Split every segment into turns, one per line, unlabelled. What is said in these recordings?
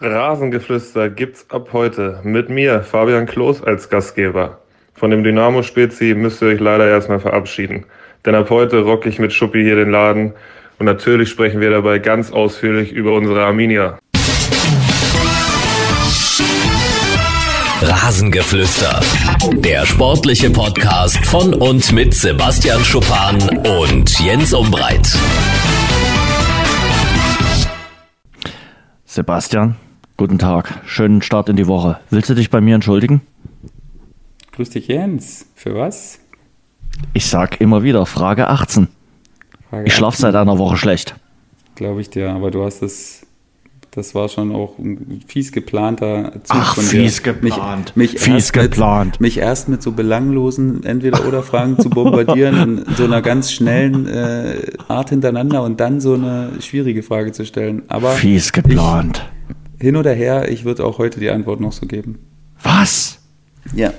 Rasengeflüster gibt's ab heute mit mir, Fabian Klos, als Gastgeber. Von dem Dynamo Spezi müsst ihr euch leider erstmal verabschieden. Denn ab heute rocke ich mit Schuppi hier den Laden und natürlich sprechen wir dabei ganz ausführlich über unsere Arminia.
Rasengeflüster. Der sportliche Podcast von und mit Sebastian Schuppan und Jens Umbreit.
Sebastian, Guten Tag, schönen Start in die Woche. Willst du dich bei mir entschuldigen?
Grüß dich, Jens. Für was?
Ich sag immer wieder, Frage 18. Frage ich schlafe seit einer Woche schlecht.
Glaube ich dir, aber du hast es, das war schon auch ein fies geplanter
Zug Ach, von fies dir. geplant.
Mich, mich fies geplant. Mit, mich erst mit so belanglosen Entweder-Oder-Fragen zu bombardieren, in so einer ganz schnellen äh, Art hintereinander und dann so eine schwierige Frage zu stellen. Aber
fies geplant.
Ich, hin oder her, ich würde auch heute die Antwort noch so geben.
Was?
Ja.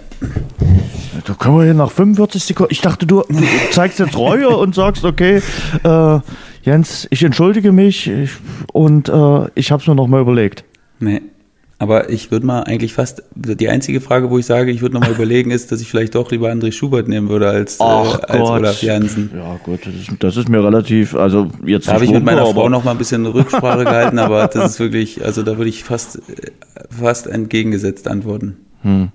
Da können wir hier nach 45 Sekunden. Ich dachte, du, du zeigst jetzt Reue und sagst, okay, äh, Jens, ich entschuldige mich ich, und äh, ich habe es mir noch mal überlegt.
Nee. Aber ich würde mal eigentlich fast, die einzige Frage, wo ich sage, ich würde nochmal überlegen, ist, dass ich vielleicht doch lieber André Schubert nehmen würde als, äh, als Olaf Jansen.
Ja gut, das ist, das ist, mir relativ, also jetzt
Da habe ich mit meiner Frau noch mal ein bisschen Rücksprache gehalten, aber das ist wirklich, also da würde ich fast, fast entgegengesetzt antworten. Hm.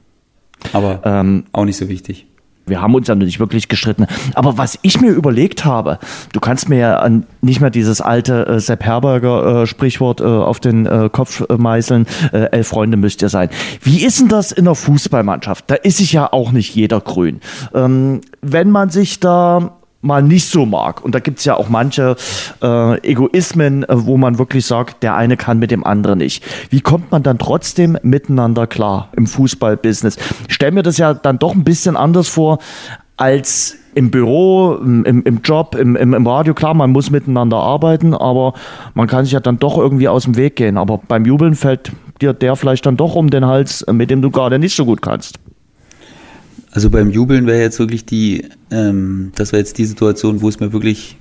Aber ähm, auch nicht so wichtig
wir haben uns ja nicht wirklich gestritten. Aber was ich mir überlegt habe, du kannst mir ja nicht mehr dieses alte äh, Sepp Herberger äh, Sprichwort äh, auf den äh, Kopf äh, meißeln, äh, elf Freunde müsst ihr sein. Wie ist denn das in der Fußballmannschaft? Da ist sich ja auch nicht jeder grün. Ähm, wenn man sich da mal nicht so mag. Und da gibt es ja auch manche äh, Egoismen, äh, wo man wirklich sagt, der eine kann mit dem anderen nicht. Wie kommt man dann trotzdem miteinander klar im Fußballbusiness? Ich stelle mir das ja dann doch ein bisschen anders vor als im Büro, im, im Job, im, im, im Radio. Klar, man muss miteinander arbeiten, aber man kann sich ja dann doch irgendwie aus dem Weg gehen. Aber beim Jubeln fällt dir der vielleicht dann doch um den Hals, mit dem du gerade nicht so gut kannst.
Also beim Jubeln wäre jetzt wirklich die, ähm, das wäre jetzt die Situation, wo es mir wirklich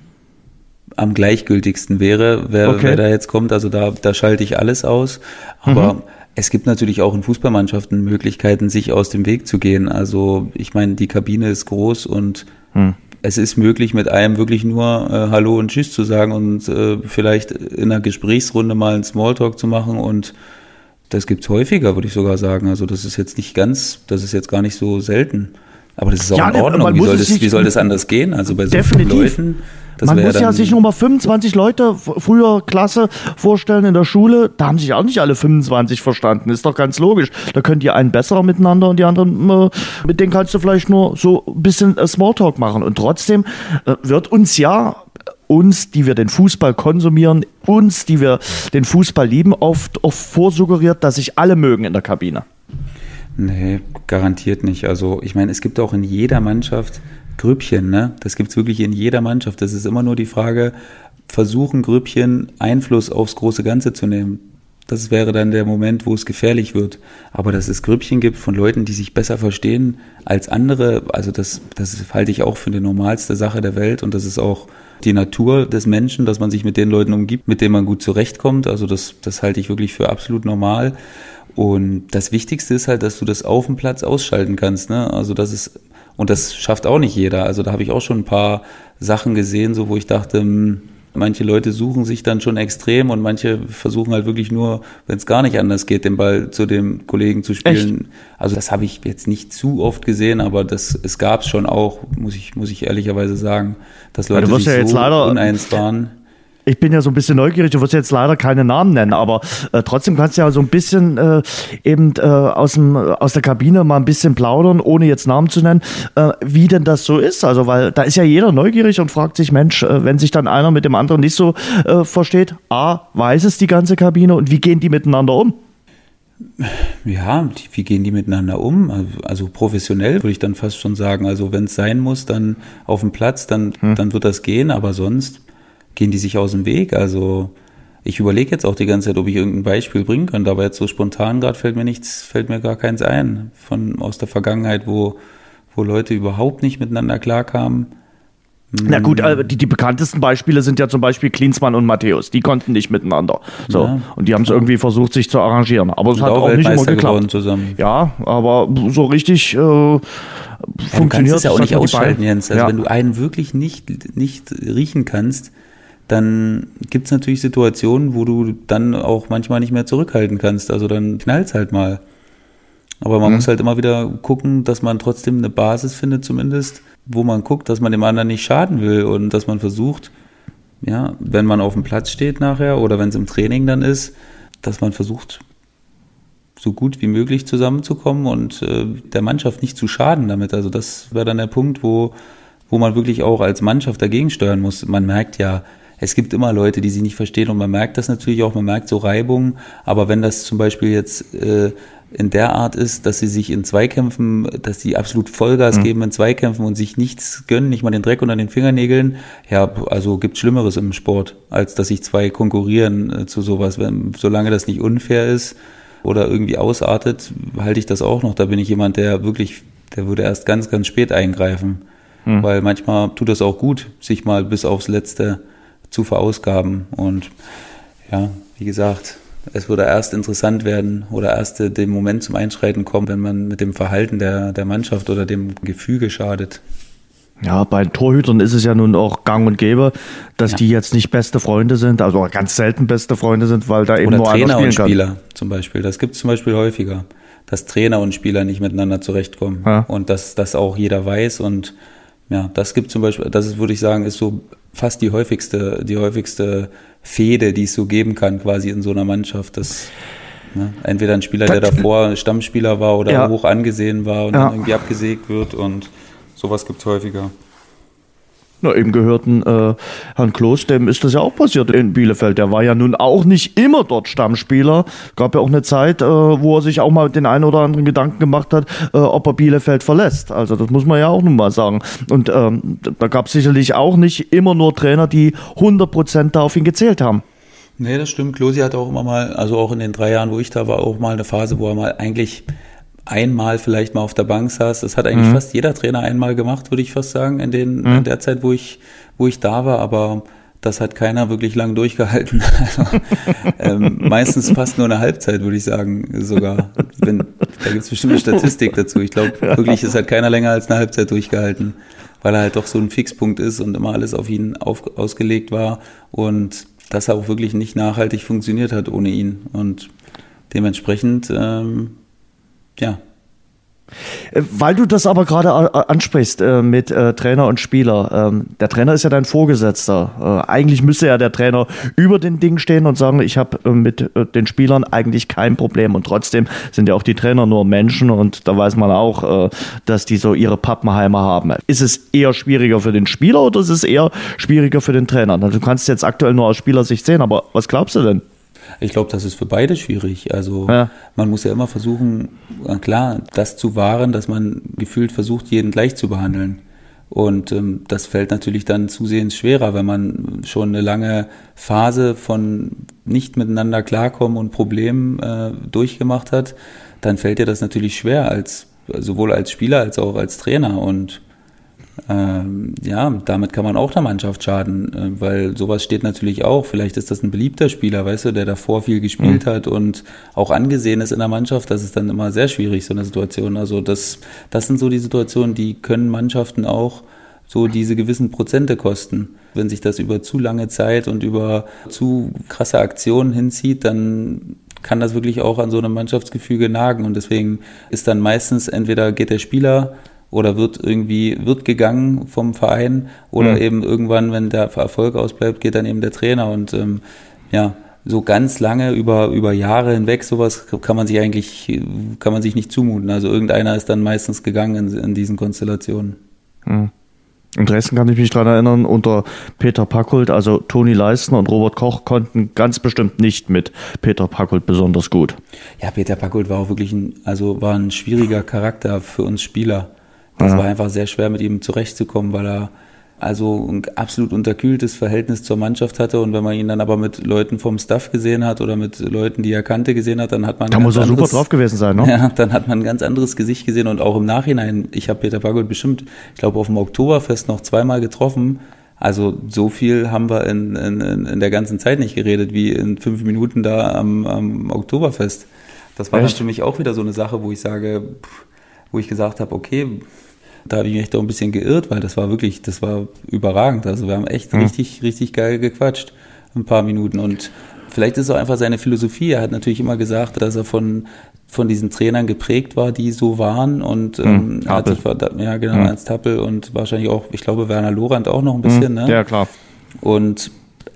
am gleichgültigsten wäre, wer, okay. wer da jetzt kommt. Also da, da schalte ich alles aus. Aber mhm. es gibt natürlich auch in Fußballmannschaften Möglichkeiten, sich aus dem Weg zu gehen. Also ich meine, die Kabine ist groß und mhm. es ist möglich, mit einem wirklich nur äh, Hallo und Tschüss zu sagen und äh, vielleicht in einer Gesprächsrunde mal einen Smalltalk zu machen und das gibt es häufiger, würde ich sogar sagen. Also das ist jetzt nicht ganz, das ist jetzt gar nicht so selten. Aber das ist auch ja, in Ordnung. Wie soll, das, wie soll das anders gehen? Also bei so
definitiv. vielen Leuten. Man muss ja sich nur mal 25 Leute früher Klasse vorstellen in der Schule. Da haben sich auch nicht alle 25 verstanden. Ist doch ganz logisch. Da könnt ihr einen besser miteinander und die anderen, äh, mit denen kannst du vielleicht nur so ein bisschen äh, Smalltalk machen. Und trotzdem äh, wird uns ja uns, die wir den Fußball konsumieren, uns, die wir den Fußball lieben, oft, oft vorsuggeriert, dass sich alle mögen in der Kabine.
Nee, garantiert nicht. Also ich meine, es gibt auch in jeder Mannschaft Grüppchen, ne? Das gibt es wirklich in jeder Mannschaft. Das ist immer nur die Frage, versuchen Grüppchen Einfluss aufs große Ganze zu nehmen. Das wäre dann der Moment, wo es gefährlich wird. Aber dass es Grüppchen gibt von Leuten, die sich besser verstehen als andere, also das, das halte ich auch für die normalste Sache der Welt und das ist auch die Natur des Menschen, dass man sich mit den Leuten umgibt, mit denen man gut zurechtkommt. Also das, das halte ich wirklich für absolut normal. Und das Wichtigste ist halt, dass du das auf dem Platz ausschalten kannst. Ne? Also das ist, und das schafft auch nicht jeder. Also da habe ich auch schon ein paar Sachen gesehen, so wo ich dachte, hm, manche Leute suchen sich dann schon extrem und manche versuchen halt wirklich nur, wenn es gar nicht anders geht, den Ball zu dem Kollegen zu spielen. Echt? Also das habe ich jetzt nicht zu oft gesehen, aber das es gab es schon auch, muss ich muss ich ehrlicherweise sagen, dass Leute sich ja so uneins waren
ich bin ja so ein bisschen neugierig, du wirst jetzt leider keine Namen nennen, aber äh, trotzdem kannst du ja so ein bisschen äh, eben äh, aus, dem, aus der Kabine mal ein bisschen plaudern, ohne jetzt Namen zu nennen, äh, wie denn das so ist. Also, weil da ist ja jeder neugierig und fragt sich, Mensch, äh, wenn sich dann einer mit dem anderen nicht so äh, versteht, A, weiß es die ganze Kabine und wie gehen die miteinander um?
Ja, wie gehen die miteinander um? Also professionell würde ich dann fast schon sagen. Also wenn es sein muss, dann auf dem Platz, dann, hm. dann wird das gehen, aber sonst gehen die sich aus dem Weg. Also ich überlege jetzt auch die ganze Zeit, ob ich irgendein Beispiel bringen könnte, aber jetzt so spontan gerade fällt mir nichts, fällt mir gar keins ein von aus der Vergangenheit, wo, wo Leute überhaupt nicht miteinander klarkamen.
Na gut, äh, die, die bekanntesten Beispiele sind ja zum Beispiel Klinsmann und Matthäus. Die konnten nicht miteinander. So.
Ja.
Und die haben es irgendwie versucht, sich zu arrangieren. Aber es hat
auch
nicht immer geklappt.
zusammen.
Ja, aber so richtig äh,
Ja,
funktioniert
kannst es ja auch nicht ausschalten. Jens. Also
ja.
wenn du einen wirklich nicht, nicht riechen kannst, dann gibt es natürlich Situationen, wo du dann auch manchmal nicht mehr zurückhalten kannst. Also dann knallt's halt mal. Aber man muss halt immer wieder gucken, dass man trotzdem eine Basis findet zumindest, wo man guckt, dass man dem anderen nicht schaden will und dass man versucht, ja, wenn man auf dem Platz steht nachher oder wenn es im Training dann ist, dass man versucht, so gut wie möglich zusammenzukommen und äh, der Mannschaft nicht zu schaden damit. Also das wäre dann der Punkt, wo, wo man wirklich auch als Mannschaft dagegen steuern muss. Man merkt ja, es gibt immer Leute, die sie nicht verstehen und man merkt das natürlich auch, man merkt so Reibungen, aber wenn das zum Beispiel jetzt äh, in der Art ist, dass sie sich in Zweikämpfen, dass sie absolut Vollgas geben in Zweikämpfen und sich nichts gönnen, nicht mal den Dreck unter den Fingernägeln, ja, also gibt Schlimmeres im Sport, als dass sich zwei konkurrieren äh, zu sowas. Wenn, solange das nicht unfair ist oder irgendwie ausartet, halte ich das auch noch. Da bin ich jemand, der wirklich, der würde erst ganz, ganz spät eingreifen. Weil manchmal tut das auch gut, sich mal bis aufs Letzte zu verausgaben. Und ja, wie gesagt, es würde erst interessant werden oder erst dem Moment zum Einschreiten kommen, wenn man mit dem Verhalten der, der Mannschaft oder dem Gefüge schadet.
Ja, bei Torhütern ist es ja nun auch gang und gäbe, dass
Ja.
die jetzt nicht beste Freunde sind, also ganz selten beste Freunde sind, weil da eben
Oder
nur einer
Trainer
spielen
und. Spieler zum Beispiel. Das gibt es zum Beispiel häufiger, dass Trainer und Spieler nicht miteinander zurechtkommen.
Ja.
Und dass das auch jeder weiß. Und ja, das gibt zum Beispiel, das ist, würde ich sagen, ist so fast die häufigste, die häufigste Fehde, die es so geben kann, quasi in so einer Mannschaft. Das ne, entweder ein Spieler, der davor Stammspieler war oder
Ja.
hoch angesehen war und
Ja.
dann irgendwie abgesägt wird und sowas gibt es häufiger.
Na, eben gehörten äh, Herrn Kloß, dem ist das ja auch passiert in Bielefeld. Der war ja nun auch nicht immer dort Stammspieler. Gab ja auch eine Zeit, äh, wo er sich auch mal den einen oder anderen Gedanken gemacht hat, äh, ob er Bielefeld verlässt. Also das muss man ja auch nun mal sagen. Und ähm, da gab es sicherlich auch nicht immer nur Trainer, die 100% da auf ihn gezählt haben.
Nee, das stimmt. Klosi hat auch immer mal, also auch in den drei Jahren, wo ich da war, auch mal eine Phase, wo er mal eigentlich einmal vielleicht mal auf der Bank saß. Das hat eigentlich fast jeder Trainer einmal gemacht, würde ich fast sagen, in, den, in der Zeit, wo ich, wo ich da war. Aber das hat keiner wirklich lang durchgehalten. Also, ähm, meistens fast nur eine Halbzeit, würde ich sagen, sogar. Wenn, da gibt es bestimmt eine Statistik dazu. Ich glaube, wirklich, es hat keiner länger als eine Halbzeit durchgehalten, weil er halt doch so ein Fixpunkt ist und immer alles auf ihn auf, ausgelegt war und das auch wirklich nicht nachhaltig funktioniert hat ohne ihn. Und dementsprechend, ähm, ja,
Äh, Weil du das aber gerade ansprichst äh, mit äh, Trainer und Spieler. Ähm, der Trainer ist ja dein Vorgesetzter. Äh, eigentlich müsste ja der Trainer über den Ding stehen und sagen, ich habe äh, mit äh, den Spielern eigentlich kein Problem. Und trotzdem sind ja auch die Trainer nur Menschen und da weiß man auch, dass die so ihre Pappenheimer haben. Ist es eher schwieriger für den Spieler oder ist es eher schwieriger für den Trainer? Du kannst jetzt aktuell nur aus Spielersicht sehen, aber was glaubst du denn?
Ich glaube, das ist für beide schwierig. Also
Ja.
man muss ja immer versuchen, klar, das zu wahren, dass man gefühlt versucht, jeden gleich zu behandeln. Und ähm, das fällt natürlich dann zusehends schwerer, wenn man schon eine lange Phase von nicht miteinander klarkommen und Problemen äh, durchgemacht hat, dann fällt dir das natürlich schwer als sowohl als Spieler als auch als Trainer. Und ähm, ja, damit kann man auch der Mannschaft schaden, äh, weil sowas steht natürlich auch. Vielleicht ist das ein beliebter Spieler, weißt du, der davor viel gespielt hat und auch angesehen ist in der Mannschaft. Das ist dann immer sehr schwierig, so eine Situation. Also das, das sind so die Situationen, die können Mannschaften auch so diese gewissen Prozente kosten. Wenn sich das über zu lange Zeit und über zu krasse Aktionen hinzieht, dann kann das wirklich auch an so einem Mannschaftsgefüge nagen. Und deswegen ist dann meistens entweder geht der Spieler oder wird irgendwie, wird gegangen vom Verein oder eben irgendwann, wenn der Erfolg ausbleibt, geht dann eben der Trainer und ähm, ja, so ganz lange über, über Jahre hinweg, sowas kann man sich eigentlich, kann man sich nicht zumuten. Also irgendeiner ist dann meistens gegangen in, in diesen Konstellationen.
In Dresden kann ich mich dran erinnern, unter Peter Packult, also Toni Leistner und Robert Koch konnten ganz bestimmt nicht mit Peter Packult besonders gut.
Ja, Peter Packult war auch wirklich ein, also war ein schwieriger Charakter für uns Spieler. Das
Ja.
war einfach sehr schwer, mit ihm zurechtzukommen, weil er also ein absolut unterkühltes Verhältnis zur Mannschaft hatte und wenn man ihn dann aber mit Leuten vom Staff gesehen hat oder mit Leuten, die er kannte, gesehen hat, dann hat man
da muss er super drauf gewesen sein, ne?
Ja, dann hat man ein ganz anderes Gesicht gesehen und auch im Nachhinein. Ich habe Peter Bagold bestimmt, ich glaube auf dem Oktoberfest noch zweimal getroffen. Also so viel haben wir in, in, in der ganzen Zeit nicht geredet wie in fünf Minuten da am, am Oktoberfest. Das war Echt? dann für mich auch wieder so eine Sache, wo ich sage, wo ich gesagt habe, okay, da habe ich mich doch ein bisschen geirrt, weil das war wirklich, das war überragend. Also wir haben echt mhm. richtig, richtig geil gequatscht. Ein paar Minuten. Und vielleicht ist es auch einfach seine Philosophie. Er hat natürlich immer gesagt, dass er von, von diesen Trainern geprägt war, die so waren. Und ähm, mhm, hat sich, ja genau, mhm. Ernst Tappel und wahrscheinlich auch, ich glaube, Werner Lorand auch noch ein bisschen. Mhm.
Ne? Ja, klar.
Und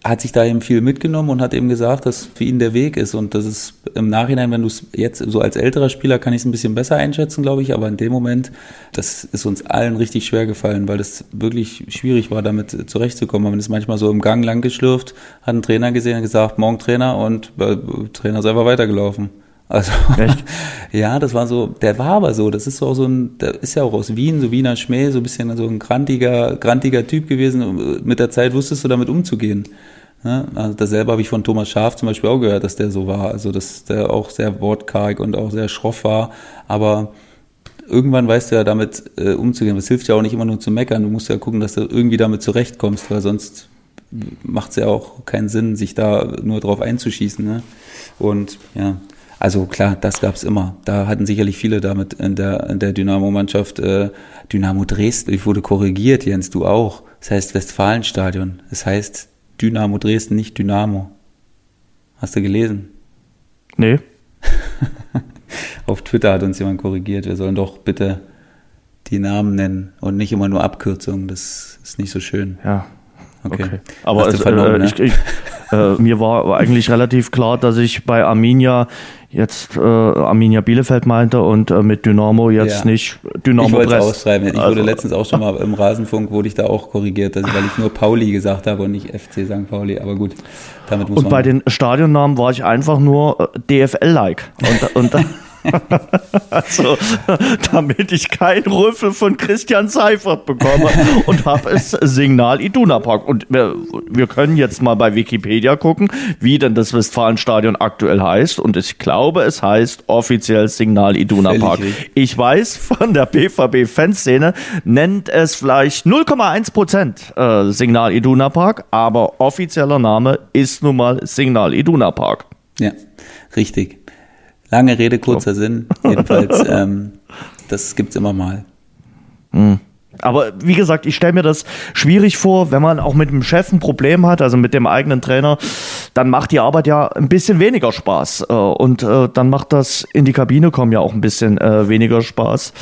hat sich da eben viel mitgenommen und hat eben gesagt, dass für ihn der Weg ist und das ist im Nachhinein, wenn du es jetzt so als älterer Spieler kann ich es ein bisschen besser einschätzen, glaube ich, aber in dem Moment, das ist uns allen richtig schwer gefallen, weil es wirklich schwierig war, damit zurechtzukommen. Man ist manchmal so im Gang lang geschlürft, hat einen Trainer gesehen und gesagt, morgen Trainer und äh, Trainer ist einfach weitergelaufen. Also, Echt? ja, das war so, der war aber so, das ist so auch so ein, der ist ja auch aus Wien, so Wiener Schmäh, so ein bisschen so ein grantiger, grantiger Typ gewesen. Mit der Zeit wusstest du damit umzugehen. Ja, also dasselbe habe ich von Thomas Schaf zum Beispiel auch gehört, dass der so war. Also, dass der auch sehr wortkarg und auch sehr schroff war. Aber irgendwann weißt du ja damit äh, umzugehen. Das hilft ja auch nicht immer nur zu meckern. Du musst ja gucken, dass du irgendwie damit zurechtkommst, weil sonst macht es ja auch keinen Sinn, sich da nur drauf einzuschießen. Ne? Und ja, also klar, das gab's immer. Da hatten sicherlich viele damit in der, in der Dynamo-Mannschaft. Äh, Dynamo Dresden, ich wurde korrigiert, Jens, du auch. Das heißt Westfalenstadion. Das heißt Dynamo Dresden, nicht Dynamo. Hast du gelesen?
Nee.
Auf Twitter hat uns jemand korrigiert, wir sollen doch bitte die Namen nennen und nicht immer nur Abkürzungen. Das ist nicht so schön.
Ja. Okay. okay. Aber also, äh, ne? ich, ich, äh, mir war eigentlich relativ klar, dass ich bei Arminia jetzt äh, Arminia Bielefeld meinte und äh, mit Dynamo jetzt ja. nicht Dynamo
Ich wollte es ausschreiben. Ich also, wurde letztens auch schon mal im Rasenfunk, wurde ich da auch korrigiert, also, weil ich nur Pauli gesagt habe und nicht FC St. Pauli. Aber gut,
damit muss und man... Und bei den Stadionnamen war ich einfach nur äh, DFL-like. Und, und also, damit ich keinen Rüffel von Christian Seifert bekomme und habe es Signal Iduna Park. Und wir, wir können jetzt mal bei Wikipedia gucken, wie denn das Westfalenstadion aktuell heißt. Und ich glaube, es heißt offiziell Signal Iduna Park. Ich weiß von der BVB-Fanszene nennt es vielleicht 0,1 Prozent äh, Signal Iduna Park, aber offizieller Name ist nun mal Signal Iduna Park.
Ja, richtig. Lange Rede, kurzer Sinn. Jedenfalls, ähm, das gibt's immer mal.
Mhm. Aber wie gesagt, ich stelle mir das schwierig vor, wenn man auch mit dem Chef ein Problem hat, also mit dem eigenen Trainer, dann macht die Arbeit ja ein bisschen weniger Spaß. Äh, und äh, dann macht das in die Kabine kommen ja auch ein bisschen äh, weniger Spaß.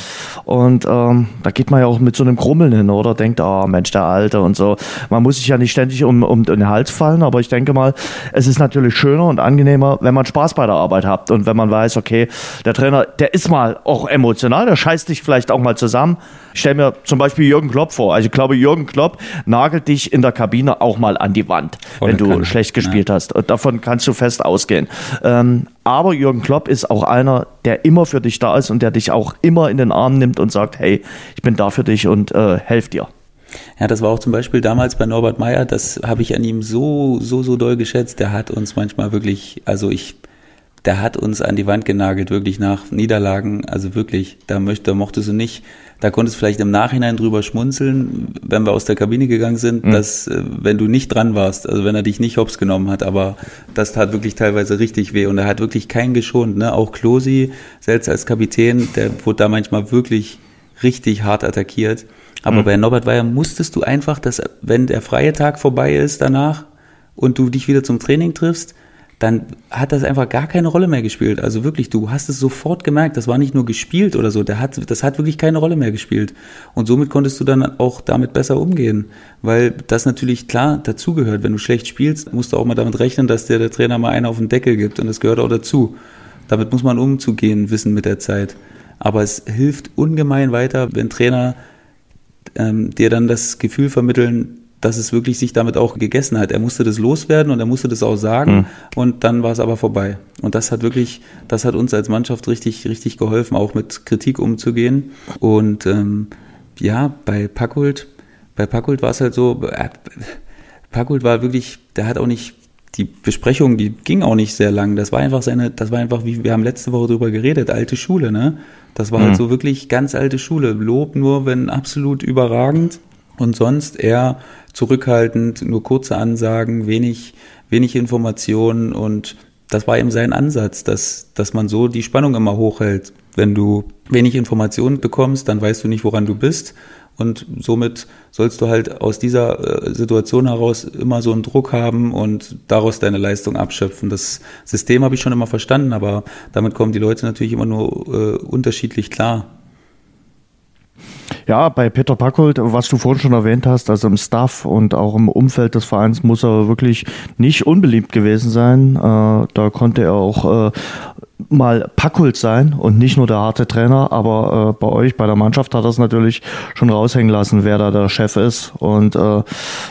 Und ähm, da geht man ja auch mit so einem Krummeln hin, oder? Denkt, ah, oh, Mensch, der Alte und so. Man muss sich ja nicht ständig um, um den Hals fallen, aber ich denke mal, es ist natürlich schöner und angenehmer, wenn man Spaß bei der Arbeit hat und wenn man weiß, okay, der Trainer, der ist mal auch emotional, der scheißt dich vielleicht auch mal zusammen. Ich stelle mir zum Beispiel Jürgen Klopp vor. Also ich glaube, Jürgen Klopp nagelt dich in der Kabine auch mal an die Wand, Voll wenn du schlecht gespielt ja. hast. Und davon kannst du fest ausgehen. Ähm, aber Jürgen Klopp ist auch einer, der immer für dich da ist und der dich auch immer in den Arm nimmt und sagt, hey, ich bin da für dich und äh, helf dir.
Ja, das war auch zum Beispiel damals bei Norbert Meyer, das habe ich an ihm so, so, so doll geschätzt. Der hat uns manchmal wirklich, also ich, der hat uns an die Wand genagelt, wirklich nach Niederlagen, also wirklich, da möchte, mochtest du nicht da konntest du vielleicht im Nachhinein drüber schmunzeln, wenn wir aus der Kabine gegangen sind, mhm. dass, äh, wenn du nicht dran warst, also wenn er dich nicht hops genommen hat, aber das tat wirklich teilweise richtig weh und er hat wirklich keinen geschont, ne? Auch Klosi, selbst als Kapitän, der wurde da manchmal wirklich richtig hart attackiert. Aber mhm. bei Norbert Weyer musstest du einfach, dass, wenn der freie Tag vorbei ist danach und du dich wieder zum Training triffst, dann hat das einfach gar keine Rolle mehr gespielt. Also wirklich, du hast es sofort gemerkt, das war nicht nur gespielt oder so, der hat, das hat wirklich keine Rolle mehr gespielt. Und somit konntest du dann auch damit besser umgehen, weil das natürlich klar dazugehört. Wenn du schlecht spielst, musst du auch mal damit rechnen, dass dir der Trainer mal einen auf den Deckel gibt und das gehört auch dazu. Damit muss man umzugehen wissen mit der Zeit. Aber es hilft ungemein weiter, wenn Trainer ähm, dir dann das Gefühl vermitteln, dass es wirklich sich damit auch gegessen hat. Er musste das loswerden und er musste das auch sagen mhm. und dann war es aber vorbei. Und das hat wirklich, das hat uns als Mannschaft richtig, richtig geholfen, auch mit Kritik umzugehen. Und ähm, ja, bei Packold bei Packult war es halt so, äh, Packult war wirklich, der hat auch nicht, die Besprechung, die ging auch nicht sehr lang. Das war einfach seine, das war einfach, wie wir haben letzte Woche drüber geredet, alte Schule, ne? Das war halt
Mhm.
so wirklich ganz alte Schule. Lob nur, wenn absolut überragend und sonst eher zurückhaltend, nur kurze Ansagen, wenig, wenig Informationen und das war eben sein Ansatz, dass, dass man so die Spannung immer hochhält. Wenn du wenig Informationen bekommst, dann weißt du nicht, woran du bist. Und somit sollst du halt aus dieser äh, Situation heraus immer so einen Druck haben und daraus deine Leistung abschöpfen. Das System habe ich schon immer verstanden, aber damit kommen die Leute natürlich immer nur äh, unterschiedlich klar.
Ja, bei Peter Packold, was du vorhin schon erwähnt hast, also im Staff und auch im Umfeld des Vereins muss er wirklich nicht unbeliebt gewesen sein. Äh, da konnte er auch äh, mal Packold sein und nicht nur der harte Trainer, aber äh, bei euch, bei der Mannschaft hat er es natürlich schon raushängen lassen, wer da der Chef ist. Und äh,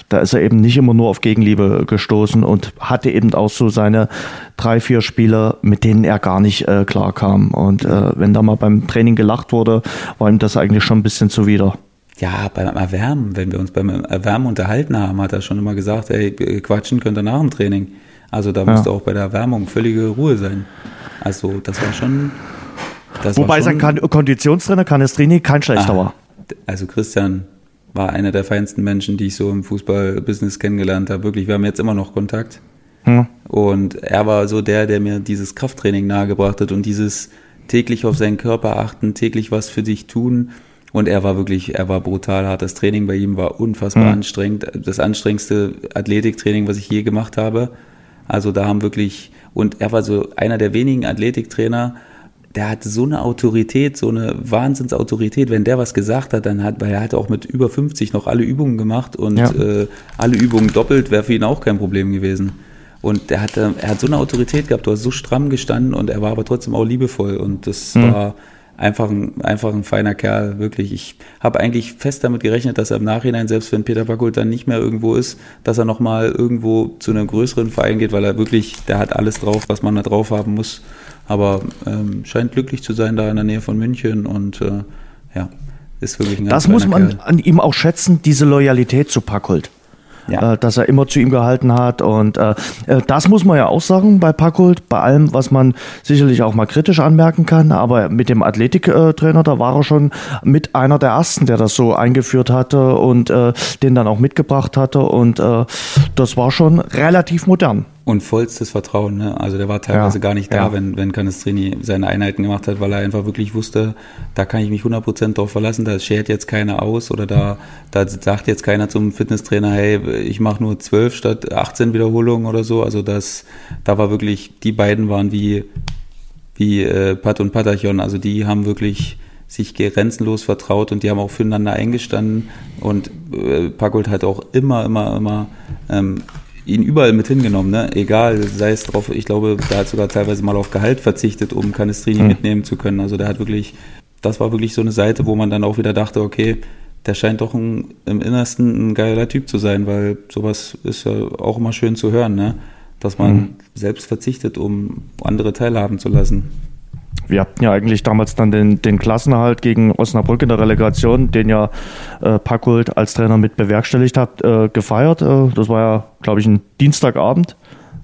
da ist er eben nicht immer nur auf Gegenliebe gestoßen und hatte eben auch so seine drei, vier Spieler, mit denen er gar nicht äh, klar kam. Und äh, wenn da mal beim Training gelacht wurde, war ihm das eigentlich schon ein bisschen zuwider.
Ja, beim Erwärmen, wenn wir uns beim Erwärmen unterhalten haben, hat er schon immer gesagt, ey, quatschen könnt ihr nach dem Training. Also da
Ja.
musste auch bei der Erwärmung völlige Ruhe sein. Also das war schon. Das
Wobei
war
sein
schon,
Kon- Konditionstrainer Canestrini kein schlechter
Ah,
war.
Also Christian war einer der feinsten Menschen, die ich so im Fußballbusiness kennengelernt habe. Wirklich, wir haben jetzt immer noch Kontakt.
Hm.
Und er war so der, der mir dieses Krafttraining nahegebracht hat und dieses täglich auf seinen Körper achten, täglich was für dich tun. Und er war wirklich, er war brutal hart. Das Training bei ihm war unfassbar
Mhm.
anstrengend. Das anstrengendste Athletiktraining, was ich je gemacht habe. Also da haben wirklich, und er war so einer der wenigen Athletiktrainer, der hatte so eine Autorität, so eine Wahnsinnsautorität. Wenn der was gesagt hat, dann hat, weil er hat auch mit über 50 noch alle Übungen gemacht und
Ja.
äh, alle Übungen doppelt wäre für ihn auch kein Problem gewesen. Und er hatte, er hat so eine Autorität gehabt, du hast so stramm gestanden und er war aber trotzdem auch liebevoll und das war einfach ein, einfach ein feiner Kerl, wirklich. Ich habe eigentlich fest damit gerechnet, dass er im Nachhinein, selbst wenn Peter Backholt dann nicht mehr irgendwo ist, dass er nochmal irgendwo zu einem größeren Verein geht, weil er wirklich, der hat alles drauf, was man da drauf haben muss. Aber ähm, scheint glücklich zu sein da in der Nähe von München und äh, ja, ist wirklich ein ganz
Das muss man
Kerl.
an ihm auch schätzen, diese Loyalität zu Packold.
Ja.
Äh, dass er immer zu ihm gehalten hat. Und äh, äh, das muss man ja auch sagen bei Packold, bei allem, was man sicherlich auch mal kritisch anmerken kann. Aber mit dem Athletiktrainer, da war er schon mit einer der ersten, der das so eingeführt hatte und äh, den dann auch mitgebracht hatte. Und äh, das war schon relativ modern.
Und vollstes Vertrauen, ne? Also der war teilweise
Ja,
gar nicht da,
ja.
wenn, wenn Canestrini seine Einheiten gemacht hat, weil er einfach wirklich wusste, da kann ich mich 100% drauf verlassen, da schert jetzt keiner aus oder da, da sagt jetzt keiner zum Fitnesstrainer, hey, ich mache nur 12 statt 18 Wiederholungen oder so. Also das, da war wirklich, die beiden waren wie, wie äh, Pat und Patachon, also die haben wirklich sich grenzenlos vertraut und die haben auch füreinander eingestanden und äh, Packold hat auch immer, immer, immer ähm, ihn überall mit hingenommen, ne? Egal, sei es drauf, ich glaube, der hat sogar teilweise mal auf Gehalt verzichtet, um Canestrini
Hm.
mitnehmen zu können. Also der hat wirklich, das war wirklich so eine Seite, wo man dann auch wieder dachte, okay, der scheint doch ein, im Innersten ein geiler Typ zu sein, weil sowas ist ja auch immer schön zu hören, ne? Dass man
Hm.
selbst verzichtet, um andere teilhaben zu lassen.
Wir hatten ja eigentlich damals dann den, den Klassenerhalt gegen Osnabrück in der Relegation, den ja äh, Packold als Trainer mit bewerkstelligt hat, äh, gefeiert. Äh, das war ja, glaube ich, ein Dienstagabend.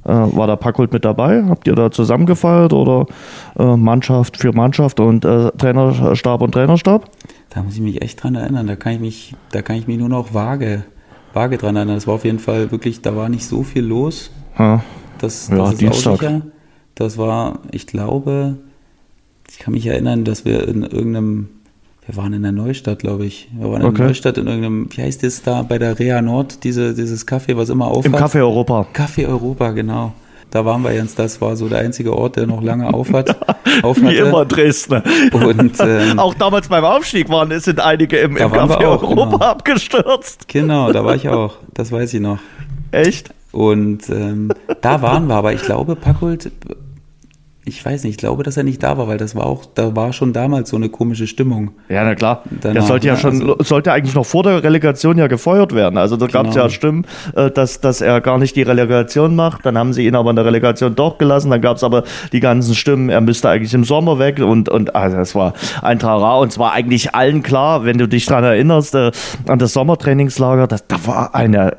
Äh, war da Packold mit dabei? Habt ihr da zusammen gefeiert oder äh, Mannschaft für Mannschaft und äh, Trainerstab und Trainerstab?
Da muss ich mich echt dran erinnern. Da kann ich mich, da kann ich mich nur noch vage, vage dran erinnern. Das war auf jeden Fall wirklich, da war nicht so viel los.
Ja.
Das,
Ja,
das ist
Dienstag.
auch sicher. Das war, ich glaube, kann mich erinnern, dass wir in irgendeinem, wir waren in der Neustadt, glaube ich. Wir waren in
Okay.
der Neustadt in irgendeinem, wie heißt das da bei der Rea Nord, diese, dieses Café, was immer auf
Im
hat?
Café Europa.
Café Europa, genau. Da waren wir jetzt, das war so der einzige Ort, der noch lange auf hat. auf
Wie immer Dresden.
Und ähm,
Auch damals beim Aufstieg waren, es sind einige im, im Café
auch,
Europa
genau.
abgestürzt.
genau, da war ich auch. Das weiß ich noch.
Echt?
Und ähm, da waren wir, aber ich glaube, Packold, ich weiß nicht, ich glaube, dass er nicht da war, weil das war auch, da war schon damals so eine komische Stimmung.
Ja, na klar.
Danach,
der sollte ja schon,
also-
sollte eigentlich noch vor der Relegation ja gefeuert werden. Also da gab es
Genau.
ja Stimmen, äh, dass, dass er gar nicht die Relegation macht. Dann haben sie ihn aber in der Relegation doch gelassen. Dann gab es aber die ganzen Stimmen, er müsste eigentlich im Sommer weg. Und, und also das war ein Trara. Und zwar eigentlich allen klar, wenn du dich daran erinnerst, äh, an das Sommertrainingslager, das, da war eine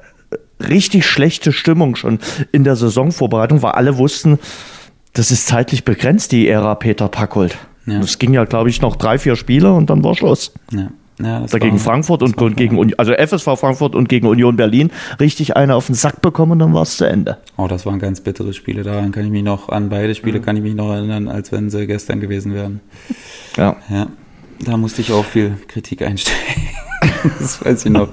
richtig schlechte Stimmung schon in der Saisonvorbereitung, weil alle wussten, das ist zeitlich begrenzt, die Ära Peter Packold.
Ja.
Es ging ja, glaube ich, noch drei, vier Spiele und dann war Schluss.
Ja. Ja, das
Da gegen
war-
Frankfurt und, und gegen Uni- also FSV Frankfurt und gegen Union Berlin richtig eine auf den Sack bekommen und dann war es zu Ende.
Oh, das waren ganz bittere Spiele. Daran kann ich mich noch, an beide Spiele kann ich mich noch erinnern, als wenn sie gestern gewesen wären.
Ja.
Ja, da musste ich auch viel Kritik einstecken. das weiß ich noch.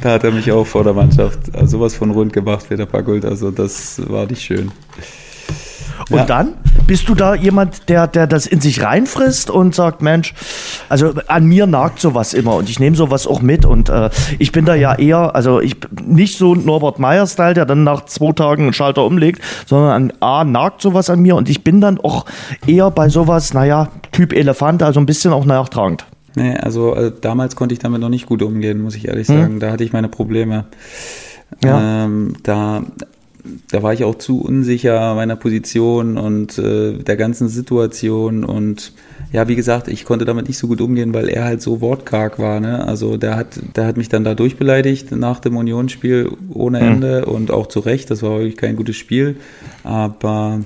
Da hat er mich auch vor der Mannschaft also sowas von rund gemacht, Peter Packold. Also das war nicht schön.
Und
Ja.
dann bist du da jemand, der, der das in sich reinfrisst und sagt, Mensch, also an mir nagt sowas immer und ich nehme sowas auch mit und äh, ich bin da ja eher, also ich nicht so ein Norbert Meyer-Style, der dann nach zwei Tagen einen Schalter umlegt, sondern an A nagt sowas an mir und ich bin dann auch eher bei sowas, naja, Typ Elefant, also ein bisschen auch nachtragend.
Nee, also äh, damals konnte ich damit noch nicht gut umgehen, muss ich ehrlich sagen. Da hatte ich meine Probleme.
Ja.
Ähm, da, da war ich auch zu unsicher meiner Position und äh, der ganzen Situation und ja, wie gesagt, ich konnte damit nicht so gut umgehen, weil er halt so wortkarg war. Ne? Also der hat, der hat mich dann da durchbeleidigt nach dem Unionsspiel ohne Ende und auch zu Recht. Das war wirklich kein gutes Spiel, aber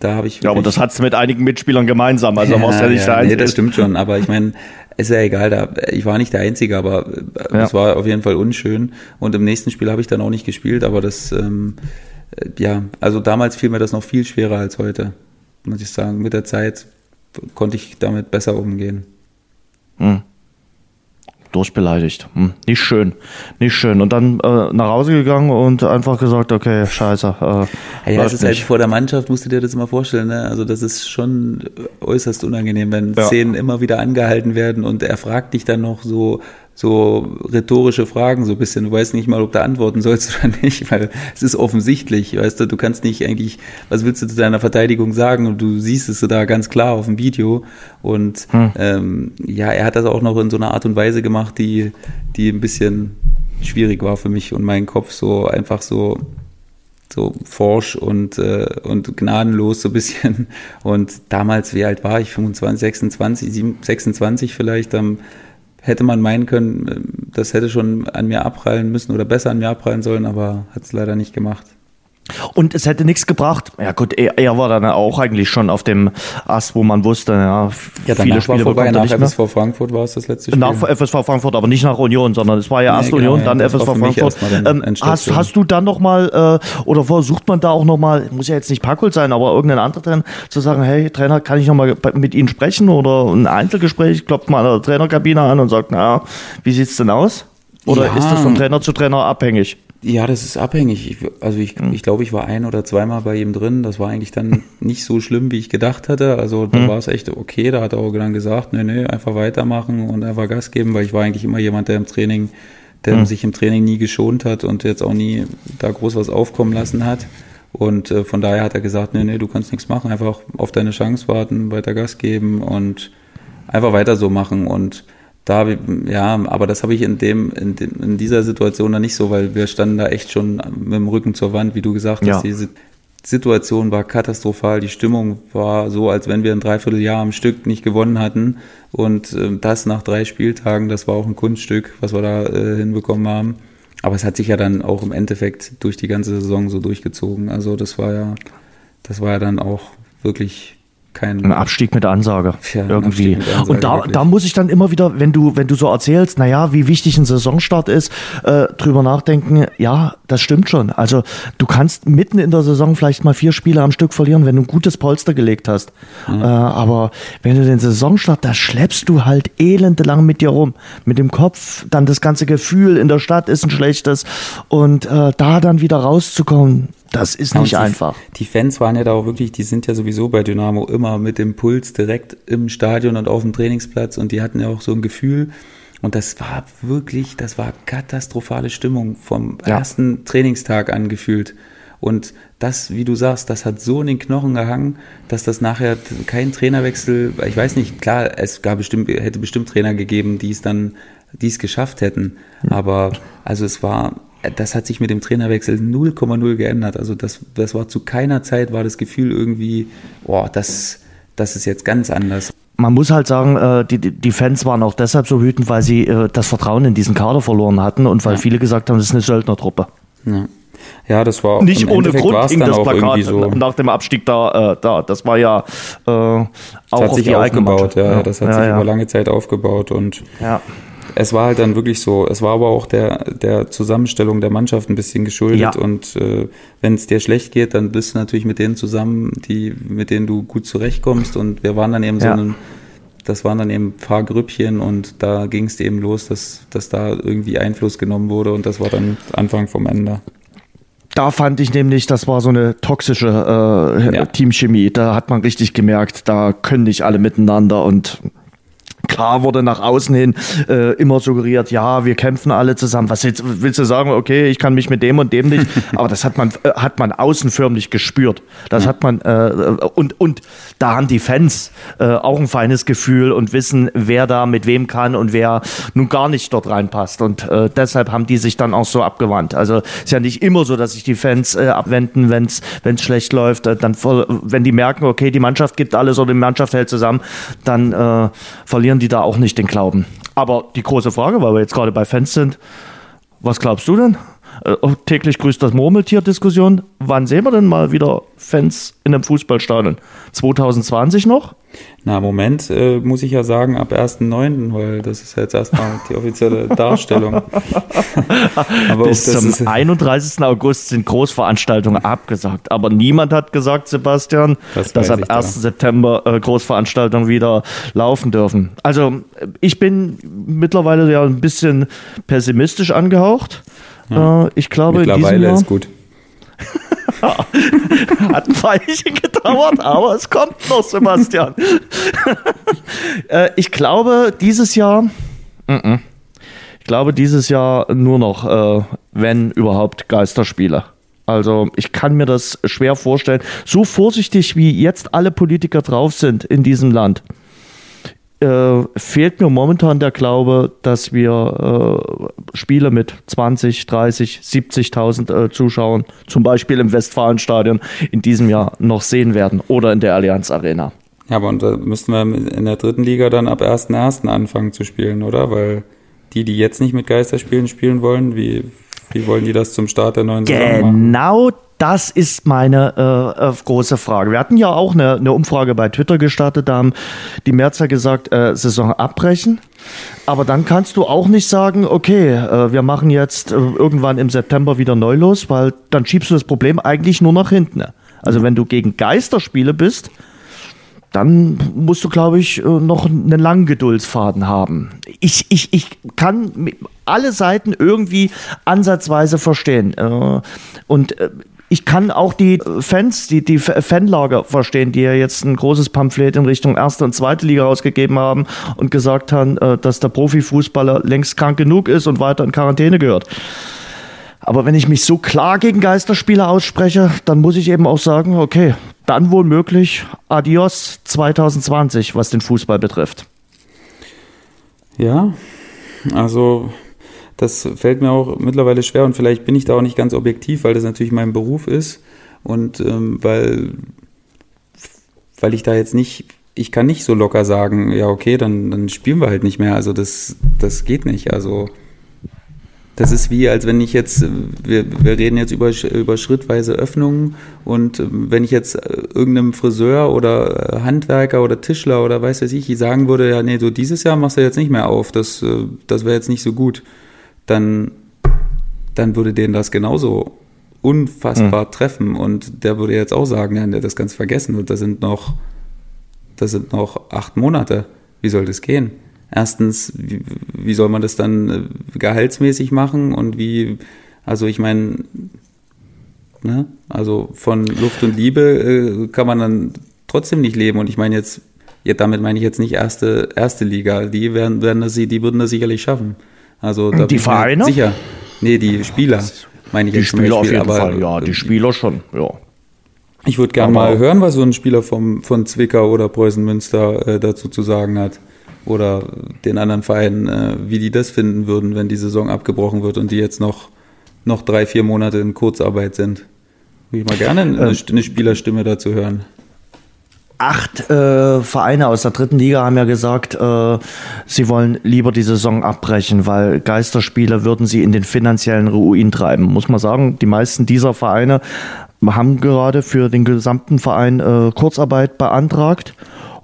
da habe ich
Ja,
wirklich-
das hat es mit einigen Mitspielern gemeinsam, also warst ja nicht der
nee,
Einzige.
das stimmt schon, aber ich meine, ist ja egal, da, ich war nicht der Einzige, aber äh,
Ja.
es war auf jeden Fall unschön. Und im nächsten Spiel habe ich dann auch nicht gespielt, aber das, ähm, äh, ja, also damals fiel mir das noch viel schwerer als heute, muss ich sagen. Mit der Zeit konnte ich damit besser umgehen.
durchbeleidigt. Hm, nicht schön, nicht schön. Und dann äh, nach Hause gegangen und einfach gesagt, okay, scheiße. Äh,
Ja, es ist halt vor der Mannschaft, musst du dir das mal vorstellen, ne? Also das ist schon äußerst unangenehm, wenn
Ja.
Szenen immer wieder angehalten werden und er fragt dich dann noch so, so rhetorische Fragen, so ein bisschen, du weißt nicht mal, ob du antworten sollst oder nicht, weil es ist offensichtlich, weißt du, du kannst nicht eigentlich, was willst du zu deiner Verteidigung sagen und du siehst es da ganz klar auf dem Video und ähm, ja, er hat das auch noch in so einer Art und Weise gemacht, die, die ein bisschen schwierig war für mich und meinen Kopf so einfach so so forsch und, äh, und gnadenlos so ein bisschen. Und damals, wie alt war ich? 25, 26, 7, 26 vielleicht, dann hätte man meinen können, äh, das hätte schon an mir abprallen müssen oder besser an mir abprallen sollen, aber hat es leider nicht gemacht.
Und es hätte nichts gebracht. Ja gut, er, er war dann auch eigentlich schon auf dem Ast, wo man wusste, ja,
Ja,
viele Spiele
vorbei.
bekommt er
Nach. FSV Frankfurt war es das letzte Spiel.
Nach FSV Frankfurt, aber nicht nach Union, sondern es war ja
Nee,
erst
genau,
Union,
ja,
dann FSV Frankfurt. Ähm, hast, hast du dann nochmal, äh, oder versucht man da auch nochmal, muss ja jetzt nicht Packult sein, aber irgendein anderer Trainer, zu sagen, hey Trainer, kann ich nochmal mit Ihnen sprechen oder ein Einzelgespräch, klopft mal an der Trainerkabine an und sagt, na, wie sieht's denn aus? Oder
Ja.
ist das von Trainer zu Trainer abhängig?
Ja, das ist abhängig. Ich, also ich,
Hm.
ich glaube, ich war ein oder zweimal bei ihm drin. Das war eigentlich dann nicht so schlimm, wie ich gedacht hatte. Also da
Hm.
war es echt okay. Da hat er auch dann gesagt, nee, nee, einfach weitermachen und einfach Gas geben, weil ich war eigentlich immer jemand, der im Training, der
Hm.
sich im Training nie geschont hat und jetzt auch nie da groß was aufkommen lassen hat. Und äh, von daher hat er gesagt, nee, nee, du kannst nichts machen, einfach auf deine Chance warten, weiter Gas geben und einfach weiter so machen. Und da, ja, aber das habe ich in dem, in dem, in dieser Situation dann nicht so, weil wir standen da echt schon mit dem Rücken zur Wand, wie du gesagt hast.
Ja.
Die Si- Situation war katastrophal. Die Stimmung war so, als wenn wir ein Dreivierteljahr am Stück nicht gewonnen hatten. Und ähm, das nach drei Spieltagen, das war auch ein Kunststück, was wir da äh, hinbekommen haben. Aber es hat sich ja dann auch im Endeffekt durch die ganze Saison so durchgezogen. Also das war ja, das war ja dann auch wirklich kein
Ein Abstieg mit Ansage.
Ja,
irgendwie.
Mit Ansage,
und da,
wirklich.
da muss ich dann immer wieder, wenn du, wenn du so erzählst, naja, wie wichtig ein Saisonstart ist, äh, drüber nachdenken, ja, das stimmt schon. Also du kannst mitten in der Saison vielleicht mal vier Spiele am Stück verlieren, wenn du ein gutes Polster gelegt hast. Äh, aber wenn du den Saisonstart, da schleppst du halt elendelang mit dir rum. Mit dem Kopf, dann das ganze Gefühl in der Stadt ist ein schlechtes. Und äh, da dann wieder rauszukommen, das ist
Ja,
nicht
die,
einfach.
Die Fans waren ja da auch wirklich, die sind ja sowieso bei Dynamo immer mit dem Puls direkt im Stadion und auf dem Trainingsplatz und die hatten ja auch so ein Gefühl. Und das war wirklich, das war katastrophale Stimmung vom
Ja.
ersten Trainingstag angefühlt. Und das, wie du sagst, das hat so in den Knochen gehangen, dass das nachher kein Trainerwechsel, ich weiß nicht, klar, es gab bestimmt, hätte bestimmt Trainer gegeben, die es dann, die es geschafft hätten. Aber also es war, das hat sich mit dem Trainerwechsel 0,0 geändert. Also das, das war zu keiner Zeit war das Gefühl irgendwie, boah, das, das ist jetzt ganz anders
man muss halt sagen, äh, die, die Fans waren auch deshalb so wütend, weil sie äh, das Vertrauen in diesen Kader verloren hatten und weil ja. viele gesagt haben, das ist eine Söldnertruppe.
Ja. Ja, das war
nicht ohne Endeffekt Grund hing das Plakat so. nach dem Abstieg da. Äh, da. Das war ja äh, auch
das hat sich aufgebaut. Ja, ja, das hat ja, sich ja. über lange Zeit aufgebaut und ja es war halt dann wirklich so. Es war aber auch der, der Zusammenstellung der Mannschaft ein bisschen geschuldet. Ja. Und äh, wenn es dir schlecht geht, dann bist du natürlich mit denen zusammen, die, mit denen du gut zurechtkommst. Und wir waren dann eben ja. so ein, das waren dann eben paar Grüppchen und da ging es eben los, dass, dass da irgendwie Einfluss genommen wurde und das war dann Anfang vom Ende
da fand ich nämlich, das war so eine toxische äh, ja. Teamchemie. Da hat man richtig gemerkt, da können nicht alle miteinander und Klar wurde nach außen hin äh, immer suggeriert, ja, wir kämpfen alle zusammen. Was jetzt, willst du sagen, okay, ich kann mich mit dem und dem nicht, aber das hat man, äh, hat man außenförmlich gespürt. Das hat man, äh, und, und da haben die Fans äh, auch ein feines Gefühl und wissen, wer da mit wem kann und wer nun gar nicht dort reinpasst. Und äh, deshalb haben die sich dann auch so abgewandt. Also ist ja nicht immer so, dass sich die Fans äh, abwenden, wenn es schlecht läuft. Äh, dann, wenn die merken, okay, die Mannschaft gibt alles oder die Mannschaft hält zusammen, dann äh, verlieren verlieren die da auch nicht den Glauben. Aber die große Frage, weil wir jetzt gerade bei Fans sind, was glaubst du denn? Äh, täglich grüßt das Murmeltier-Diskussion. Wann sehen wir denn mal wieder Fans in einem Fußballstadion? 2020 noch?
Na, Moment, äh, muss ich ja sagen, ab 1.9., weil das ist jetzt erstmal die offizielle Darstellung.
aber Bis zum 31. August sind Großveranstaltungen abgesagt. Aber niemand hat gesagt, Sebastian, das dass ab 1. Da. September äh, Großveranstaltungen wieder laufen dürfen. Also ich bin mittlerweile ja ein bisschen pessimistisch angehaucht. Ja. Äh, ich glaube,
mittlerweile in diesem Jahr, ist gut.
Hat ein Weilchen gedauert, aber es kommt noch, Sebastian. äh, ich glaube, dieses Jahr. Ich glaube, dieses Jahr nur noch, äh, wenn überhaupt, Geisterspiele. Also ich kann mir das schwer vorstellen. So vorsichtig wie jetzt alle Politiker drauf sind in diesem Land äh, fehlt mir momentan der Glaube, dass wir äh, Spiele mit 20, 30, 70.000 äh, Zuschauern, zum Beispiel im Westfalenstadion, in diesem Jahr noch sehen werden oder in der Allianz Arena.
Ja, aber und da müssten wir in der dritten Liga dann ab 1.1. anfangen zu spielen, oder? Weil die, die jetzt nicht mit Geisterspielen spielen wollen, wie, wie wollen die das zum Start der neuen
Saison machen? Genau das ist meine äh, äh, große Frage. Wir hatten ja auch eine, eine, Umfrage bei Twitter gestartet, da haben die Merzer gesagt, äh, Saison abbrechen. Aber dann kannst du auch nicht sagen, okay, äh, wir machen jetzt äh, irgendwann im September wieder neu los, weil dann schiebst du das Problem eigentlich nur nach hinten. Also wenn du gegen Geisterspiele bist, dann musst du, glaube ich, äh, noch einen langen Geduldsfaden haben. Ich, ich, ich kann alle Seiten irgendwie ansatzweise verstehen. Und ich kann auch die Fans, die, die Fanlager verstehen, die ja jetzt ein großes Pamphlet in Richtung erste und zweite Liga rausgegeben haben und gesagt haben, äh, dass der Profifußballer längst krank genug ist und weiter in Quarantäne gehört. Aber wenn ich mich so klar gegen Geisterspiele ausspreche, dann muss ich eben auch sagen, okay, dann wohl möglich Adios 2020, was den Fußball betrifft.
Ja, also das fällt mir auch mittlerweile schwer und vielleicht bin ich da auch nicht ganz objektiv, weil das natürlich mein Beruf ist und ähm, weil, weil ich da jetzt nicht, ich kann nicht so locker sagen, ja okay, dann, dann spielen wir halt nicht mehr. Also das, das geht nicht. Also das ist wie, als wenn ich jetzt, wir, wir reden jetzt über, über schrittweise Öffnungen und ähm, wenn ich jetzt äh, irgendeinem Friseur oder äh, Handwerker oder Tischler oder weiß was ich sagen würde, ja nee, so dieses Jahr machst du jetzt nicht mehr auf, das, äh, das wäre jetzt nicht so gut dann, dann würde den das genauso unfassbar mhm. treffen und der würde jetzt auch sagen, ja, der hat das ganz vergessen und das sind noch, das sind noch acht Monate. Wie soll das gehen? Erstens, wie, wie soll man das dann äh, gehaltsmäßig machen und wie, also ich meine, ne, also von Luft und Liebe äh, kann man dann trotzdem nicht leben und ich meine jetzt, ja, damit meine ich jetzt nicht erste, erste Liga, die werden, werden das, die würden das sicherlich schaffen. Also da
die Vereine?
Sicher. Nee, die Spieler. meine ich
Die Spieler auf
Beispiel,
jeden
aber
Fall, ja, die Spieler schon, ja.
Ich würde gerne mal hören, was so ein Spieler vom, von Zwickau oder Preußen Münster äh, dazu zu sagen hat. Oder den anderen Vereinen, äh, wie die das finden würden, wenn die Saison abgebrochen wird und die jetzt noch, noch drei, vier Monate in Kurzarbeit sind. Würde ich mal gerne eine,
Ähm.
eine Spielerstimme dazu hören.
Acht äh, Vereine aus der dritten Liga haben ja gesagt, äh, sie wollen lieber die Saison abbrechen, weil Geisterspiele würden sie in den finanziellen Ruin treiben. Muss man sagen, die meisten dieser Vereine haben gerade für den gesamten Verein äh, Kurzarbeit beantragt.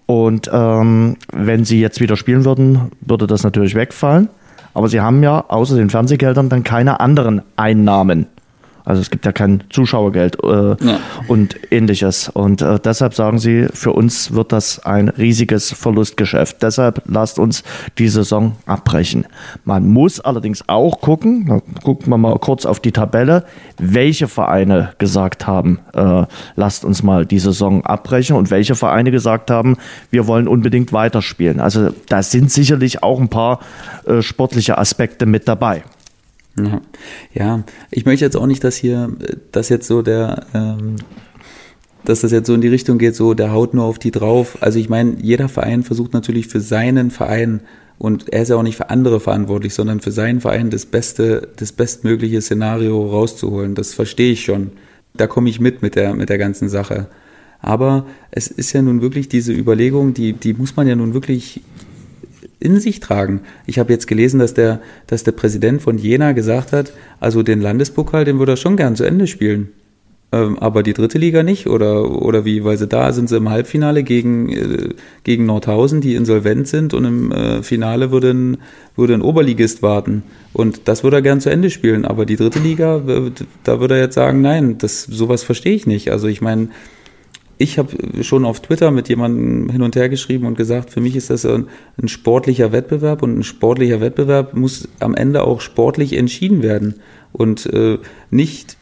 Und ähm, wenn sie jetzt wieder spielen würden, würde das natürlich wegfallen. Aber sie haben ja außer den Fernsehgeldern dann keine anderen Einnahmen. Also es gibt ja kein Zuschauergeld äh,
Ja.
und ähnliches. Und äh, deshalb sagen sie, für uns wird das ein riesiges Verlustgeschäft. Deshalb lasst uns die Saison abbrechen. Man muss allerdings auch gucken, da gucken wir mal kurz auf die Tabelle, welche Vereine gesagt haben, äh, lasst uns mal die Saison abbrechen und welche Vereine gesagt haben, wir wollen unbedingt weiterspielen. Also da sind sicherlich auch ein paar äh, sportliche Aspekte mit dabei.
Ja. ja, ich möchte jetzt auch nicht, dass hier, dass jetzt so der, ähm, dass das jetzt so in die Richtung geht, so der haut nur auf die drauf. Also ich meine, jeder Verein versucht natürlich für seinen Verein und er ist ja auch nicht für andere verantwortlich, sondern für seinen Verein das beste, das bestmögliche Szenario rauszuholen. Das verstehe ich schon. Da komme ich mit mit der, mit der ganzen Sache. Aber es ist ja nun wirklich diese Überlegung, die, die muss man ja nun wirklich in sich tragen. Ich habe jetzt gelesen, dass der, dass der Präsident von Jena gesagt hat, also den Landespokal, den würde er schon gern zu Ende spielen. Ähm, aber die dritte Liga nicht oder oder wie, weil sie da sind sie im Halbfinale gegen äh, gegen Nordhausen, die insolvent sind und im äh, Finale würde ein, würde ein Oberligist warten und das würde er gern zu Ende spielen, aber die dritte Liga, da würde er jetzt sagen, nein, das sowas verstehe ich nicht. Also ich meine, ich habe schon auf Twitter mit jemandem hin und her geschrieben und gesagt, für mich ist das ein, ein sportlicher Wettbewerb und ein sportlicher Wettbewerb muss am Ende auch sportlich entschieden werden und äh, nicht,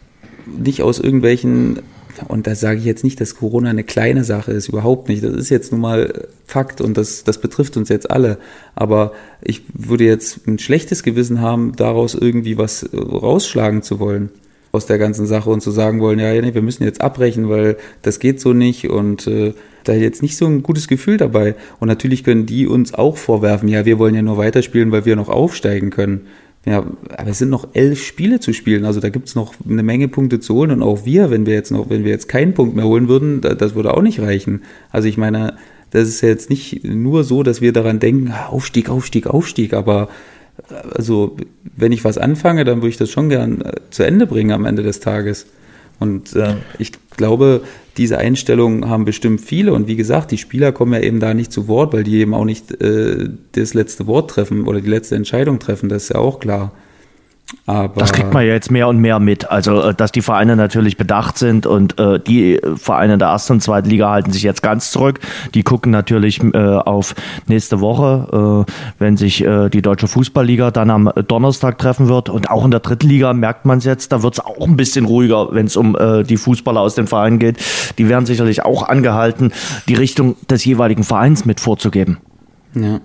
nicht aus irgendwelchen, und da sage ich jetzt nicht, dass Corona eine kleine Sache ist, überhaupt nicht. Das ist jetzt nun mal Fakt und das, das betrifft uns jetzt alle. Aber ich würde jetzt ein schlechtes Gewissen haben, daraus irgendwie was äh, rausschlagen zu wollen aus der ganzen Sache und zu sagen wollen, ja, ja, nee, wir müssen jetzt abbrechen, weil das geht so nicht und äh, da jetzt nicht so ein gutes Gefühl dabei. Und natürlich können die uns auch vorwerfen, ja, wir wollen ja nur weiterspielen, weil wir noch aufsteigen können. Ja, aber es sind noch elf Spiele zu spielen, also da gibt's noch eine Menge Punkte zu holen und auch wir, wenn wir jetzt noch, wenn wir jetzt keinen Punkt mehr holen würden, da, das würde auch nicht reichen. Also ich meine, das ist ja jetzt nicht nur so, dass wir daran denken, ah, Aufstieg, Aufstieg, Aufstieg, aber also wenn ich was anfange, dann würde ich das schon gern äh, zu Ende bringen am Ende des Tages. Und äh, ich glaube, diese Einstellungen haben bestimmt viele. Und wie gesagt, die Spieler kommen ja eben da nicht zu Wort, weil die eben auch nicht äh, das letzte Wort treffen oder die letzte Entscheidung treffen. Das ist ja auch klar. Aber
Das kriegt man ja jetzt mehr und mehr mit. Also, äh, dass die Vereine natürlich bedacht sind und äh, die Vereine der ersten und zweiten Liga halten sich jetzt ganz zurück. Die gucken natürlich äh, auf nächste Woche, äh, wenn sich äh, die Deutsche Fußballliga dann am Donnerstag treffen wird. Und auch in der dritten Liga merkt man es jetzt, da wird es auch ein bisschen ruhiger, wenn es um äh, die Fußballer aus den Vereinen geht. Die werden sicherlich auch angehalten, die Richtung des jeweiligen Vereins mit vorzugeben.
Ja.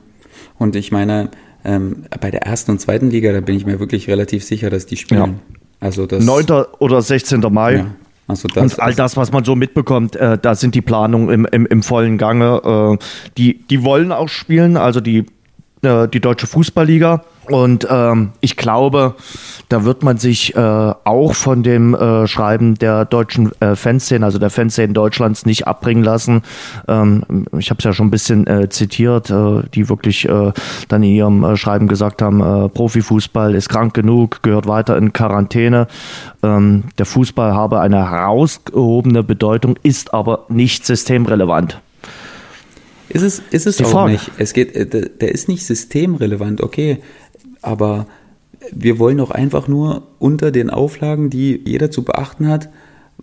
Und ich meine, ähm, bei der ersten und zweiten Liga, da bin ich mir wirklich relativ sicher, dass die spielen.
Ja.
Also das
9. oder 16. Mai.
Ja. Also das,
Und all das, was man so mitbekommt, äh, da sind die Planungen im, im, im vollen Gange. Äh, die, die wollen auch spielen, also die, äh, die Deutsche Fußballliga. Und ähm, ich glaube, da wird man sich äh, auch von dem äh, Schreiben der deutschen äh, Fanszene, also der Fanszene Deutschlands, nicht abbringen lassen. Ähm, ich habe es ja schon ein bisschen äh, zitiert, äh, die wirklich äh, dann in ihrem äh, Schreiben gesagt haben, äh, Profifußball ist krank genug, gehört weiter in Quarantäne. Ähm, der Fußball habe eine herausgehobene Bedeutung, ist aber nicht systemrelevant.
Ist es, ist es
Die
auch
Frage.
nicht. Es geht, äh, der der ist nicht systemrelevant, okay. Aber wir wollen doch einfach nur unter den Auflagen, die jeder zu beachten hat,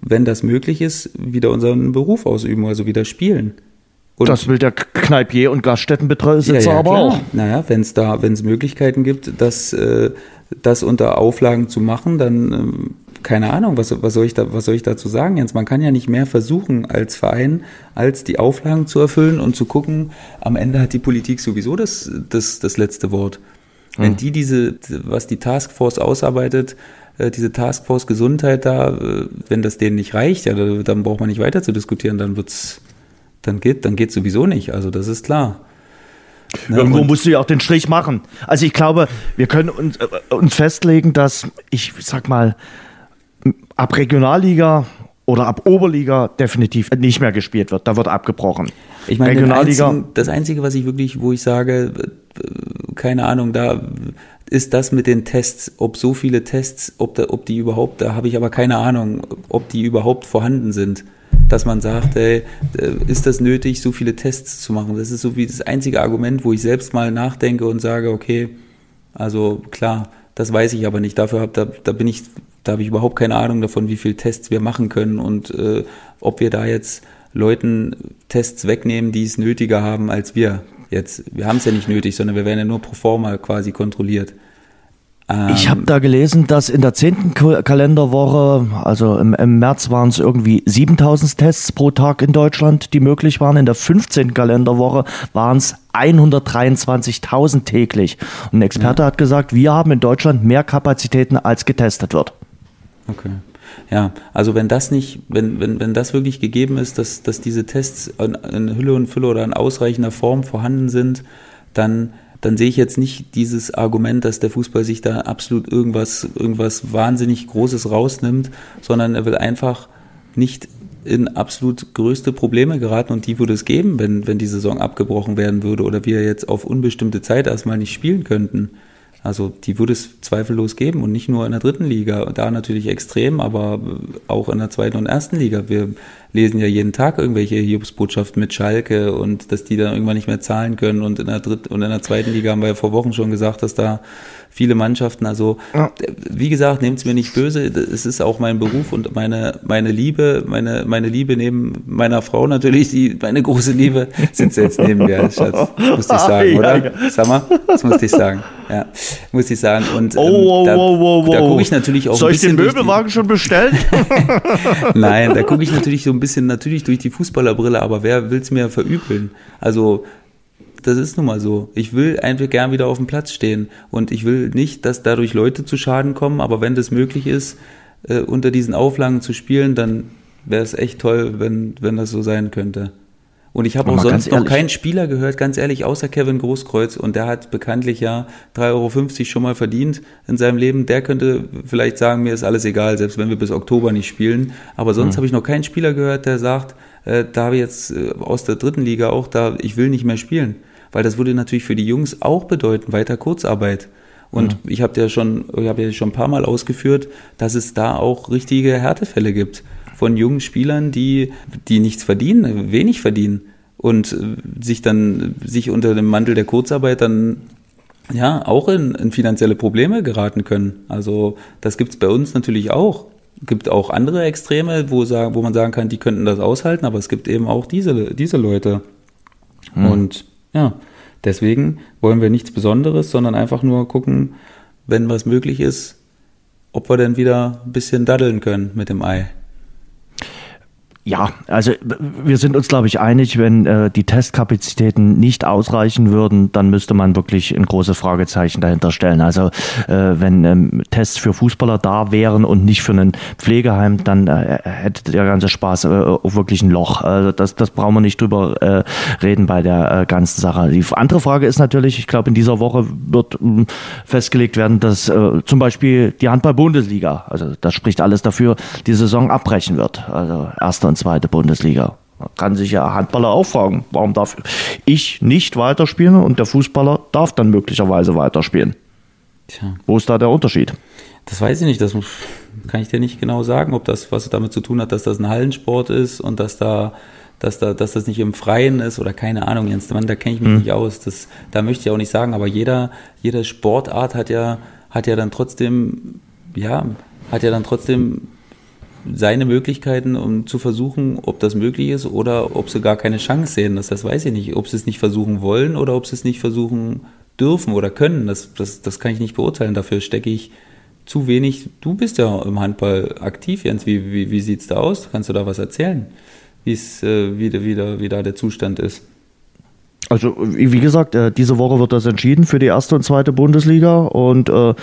wenn das möglich ist, wieder unseren Beruf ausüben, also wieder spielen. Und
das will der Kneipier und Gaststättenbesitzer
ja, ja,
aber
klar.
auch.
Naja, wenn es da, wenn es Möglichkeiten gibt, das, äh, das unter Auflagen zu machen, dann ähm, keine Ahnung, was, was soll ich da, was soll ich dazu sagen, Jens? Man kann ja nicht mehr versuchen als Verein, als die Auflagen zu erfüllen und zu gucken, am Ende hat die Politik sowieso das, das, das letzte Wort. Wenn die diese, was die Taskforce ausarbeitet, äh, diese Taskforce Gesundheit da, äh, wenn das denen nicht reicht, ja, dann braucht man nicht weiter zu diskutieren, dann wird's, dann geht, dann geht sowieso nicht. Also das ist klar.
Ne? Irgendwo musst du ja auch den Strich machen. Also ich glaube, wir können uns, äh, uns festlegen, dass ich sag mal ab Regionalliga oder ab Oberliga definitiv nicht mehr gespielt wird. Da wird abgebrochen.
Ich meine, Regionalliga, einzigen, das Einzige, was ich wirklich, wo ich sage, keine Ahnung, da ist das mit den Tests, ob so viele Tests, ob, da, ob die überhaupt, da habe ich aber keine Ahnung, ob die überhaupt vorhanden sind. Dass man sagt, ey, äh, ist das nötig, so viele Tests zu machen? Das ist so wie das einzige Argument, wo ich selbst mal nachdenke und sage, okay, also klar, das weiß ich aber nicht. Dafür hab, da, da bin ich da habe ich überhaupt keine Ahnung davon, wie viele Tests wir machen können und äh, ob wir da jetzt Leuten Tests wegnehmen, die es nötiger haben als wir jetzt. Wir haben es ja nicht nötig, sondern wir werden ja nur pro forma quasi kontrolliert.
Ich habe ähm, da gelesen, dass in der zehnten Kalenderwoche, also im, im März waren es irgendwie 7000 Tests pro Tag in Deutschland, die möglich waren. In der 15. Kalenderwoche waren es 123.000 täglich. Und ein Experte ja. hat gesagt, wir haben in Deutschland mehr Kapazitäten, als getestet wird.
Okay. Ja, also wenn das nicht, wenn, wenn, wenn das wirklich gegeben ist, dass, dass diese Tests in, Hülle und Fülle oder in ausreichender Form vorhanden sind, dann, dann sehe ich jetzt nicht dieses Argument, dass der Fußball sich da absolut irgendwas, irgendwas wahnsinnig Großes rausnimmt, sondern er will einfach nicht in absolut größte Probleme geraten und die würde es geben, wenn, wenn die Saison abgebrochen werden würde oder wir jetzt auf unbestimmte Zeit erstmal nicht spielen könnten. Also die würde es zweifellos geben und nicht nur in der dritten Liga, da natürlich extrem, aber auch in der zweiten und ersten Liga. Wir lesen ja jeden Tag irgendwelche Hiobsbotschaften mit Schalke und dass die dann irgendwann nicht mehr zahlen können. Und in der dritten und in der zweiten Liga haben wir ja vor Wochen schon gesagt, dass da viele Mannschaften. Also ja. wie gesagt, nehmt es mir nicht böse. Es ist auch mein Beruf und meine meine Liebe, meine meine Liebe neben meiner Frau natürlich, die meine große Liebe sitzt jetzt neben mir, Schatz. Muss ich sagen, oder? Sag mal, das musste ich sagen. Ja, muss ich sagen. Und
oh, ähm, oh,
da,
oh, oh, oh,
da gucke ich natürlich auch
Soll ein bisschen ich den Möbelwagen schon bestellen?
Nein, da gucke ich natürlich so ein bisschen natürlich durch die Fußballerbrille, aber wer will es mir verübeln? Also das ist nun mal so. Ich will einfach gern wieder auf dem Platz stehen und ich will nicht, dass dadurch Leute zu Schaden kommen, aber wenn das möglich ist, äh, unter diesen Auflagen zu spielen, dann wäre es echt toll, wenn, wenn das so sein könnte. Und ich habe auch sonst noch keinen Spieler gehört, ganz ehrlich, außer Kevin Großkreuz. Und der hat bekanntlich ja 3,50 Euro schon mal verdient in seinem Leben. Der könnte vielleicht sagen, mir ist alles egal, selbst wenn wir bis Oktober nicht spielen. Aber sonst mhm. habe ich noch keinen Spieler gehört, der sagt, äh, da habe ich jetzt äh, aus der dritten Liga auch da, ich will nicht mehr spielen weil das würde natürlich für die Jungs auch bedeuten, weiter Kurzarbeit. Und mhm. ich habe ja schon, ich habe ja schon ein paar Mal ausgeführt, dass es da auch richtige Härtefälle gibt von jungen Spielern, die, die nichts verdienen, wenig verdienen und äh, sich dann, sich unter dem Mantel der Kurzarbeit dann ja auch in, in finanzielle Probleme geraten können. Also das gibt's bei uns natürlich auch. Gibt auch andere Extreme, wo, sagen, wo man sagen kann, die könnten das aushalten, aber es gibt eben auch diese, diese Leute. Mhm. Und ja, deswegen wollen wir nichts Besonderes, sondern einfach nur gucken, wenn was möglich ist, ob wir dann wieder ein bisschen daddeln können mit dem Ei.
Ja, also wir sind uns, glaube ich, einig, wenn äh, die Testkapazitäten nicht ausreichen würden, dann müsste man wirklich ein großes Fragezeichen dahinter stellen. Also äh, wenn ähm, Tests für Fußballer da wären und nicht für ein Pflegeheim, dann äh, hätte der ganze Spaß äh, wirklich ein Loch. Also das, das brauchen wir nicht drüber äh, reden bei der äh, ganzen Sache. Die andere Frage ist natürlich, ich glaube, in dieser Woche wird äh, festgelegt werden, dass äh, zum Beispiel die Handball-Bundesliga, also das spricht alles dafür, die Saison abbrechen wird. Also erster und zweite Bundesliga. Da kann sich ja Handballer auch fragen, warum darf ich nicht weiterspielen und der Fußballer darf dann möglicherweise weiterspielen. Tja. Wo ist da der Unterschied?
Das weiß ich nicht, das kann ich dir nicht genau sagen, ob das was damit zu tun hat, dass das ein Hallensport ist und dass da dass, da, dass das nicht im Freien ist oder keine Ahnung, Jens, da kenne ich mich hm. nicht aus. Das, da möchte ich auch nicht sagen, aber jeder, jede Sportart hat ja, hat ja dann trotzdem, ja, hat ja dann trotzdem seine Möglichkeiten, um zu versuchen, ob das möglich ist oder ob sie gar keine Chance sehen. Das, das weiß ich nicht. Ob sie es nicht versuchen wollen oder ob sie es nicht versuchen dürfen oder können. Das, das, das kann ich nicht beurteilen. Dafür stecke ich zu wenig. Du bist ja im Handball aktiv, Jens. Wie, wie, wie sieht es da aus? Kannst du da was erzählen? Äh, wie, wie, wie da der Zustand ist?
Also, wie gesagt, äh, diese Woche wird das entschieden für die erste und zweite Bundesliga und äh,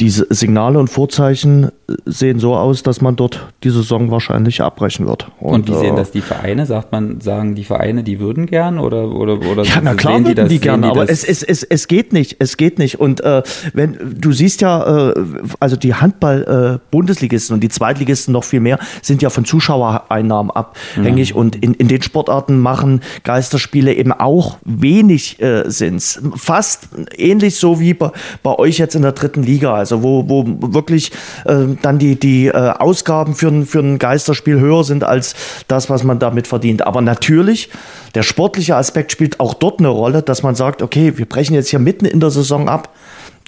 diese Signale und Vorzeichen sehen so aus, dass man dort die Saison wahrscheinlich abbrechen wird.
Und, und wie sehen äh, das die Vereine? Sagt man, sagen die Vereine, die würden gern oder oder oder
ja, na klar, würden die, das, die gern, aber es, es, es, es geht nicht, es geht nicht. Und äh, wenn du siehst ja, äh, also die Handball-Bundesligisten äh, und die Zweitligisten noch viel mehr sind ja von Zuschauereinnahmen abhängig ja. und in, in den Sportarten machen Geisterspiele eben auch wenig äh, Sinn. Fast ähnlich so wie bei, bei euch jetzt in der dritten Liga, also wo, wo wirklich äh, dann die, die äh, Ausgaben für ein, für ein Geisterspiel höher sind als das, was man damit verdient. Aber natürlich, der sportliche Aspekt spielt auch dort eine Rolle, dass man sagt, okay, wir brechen jetzt hier mitten in der Saison ab.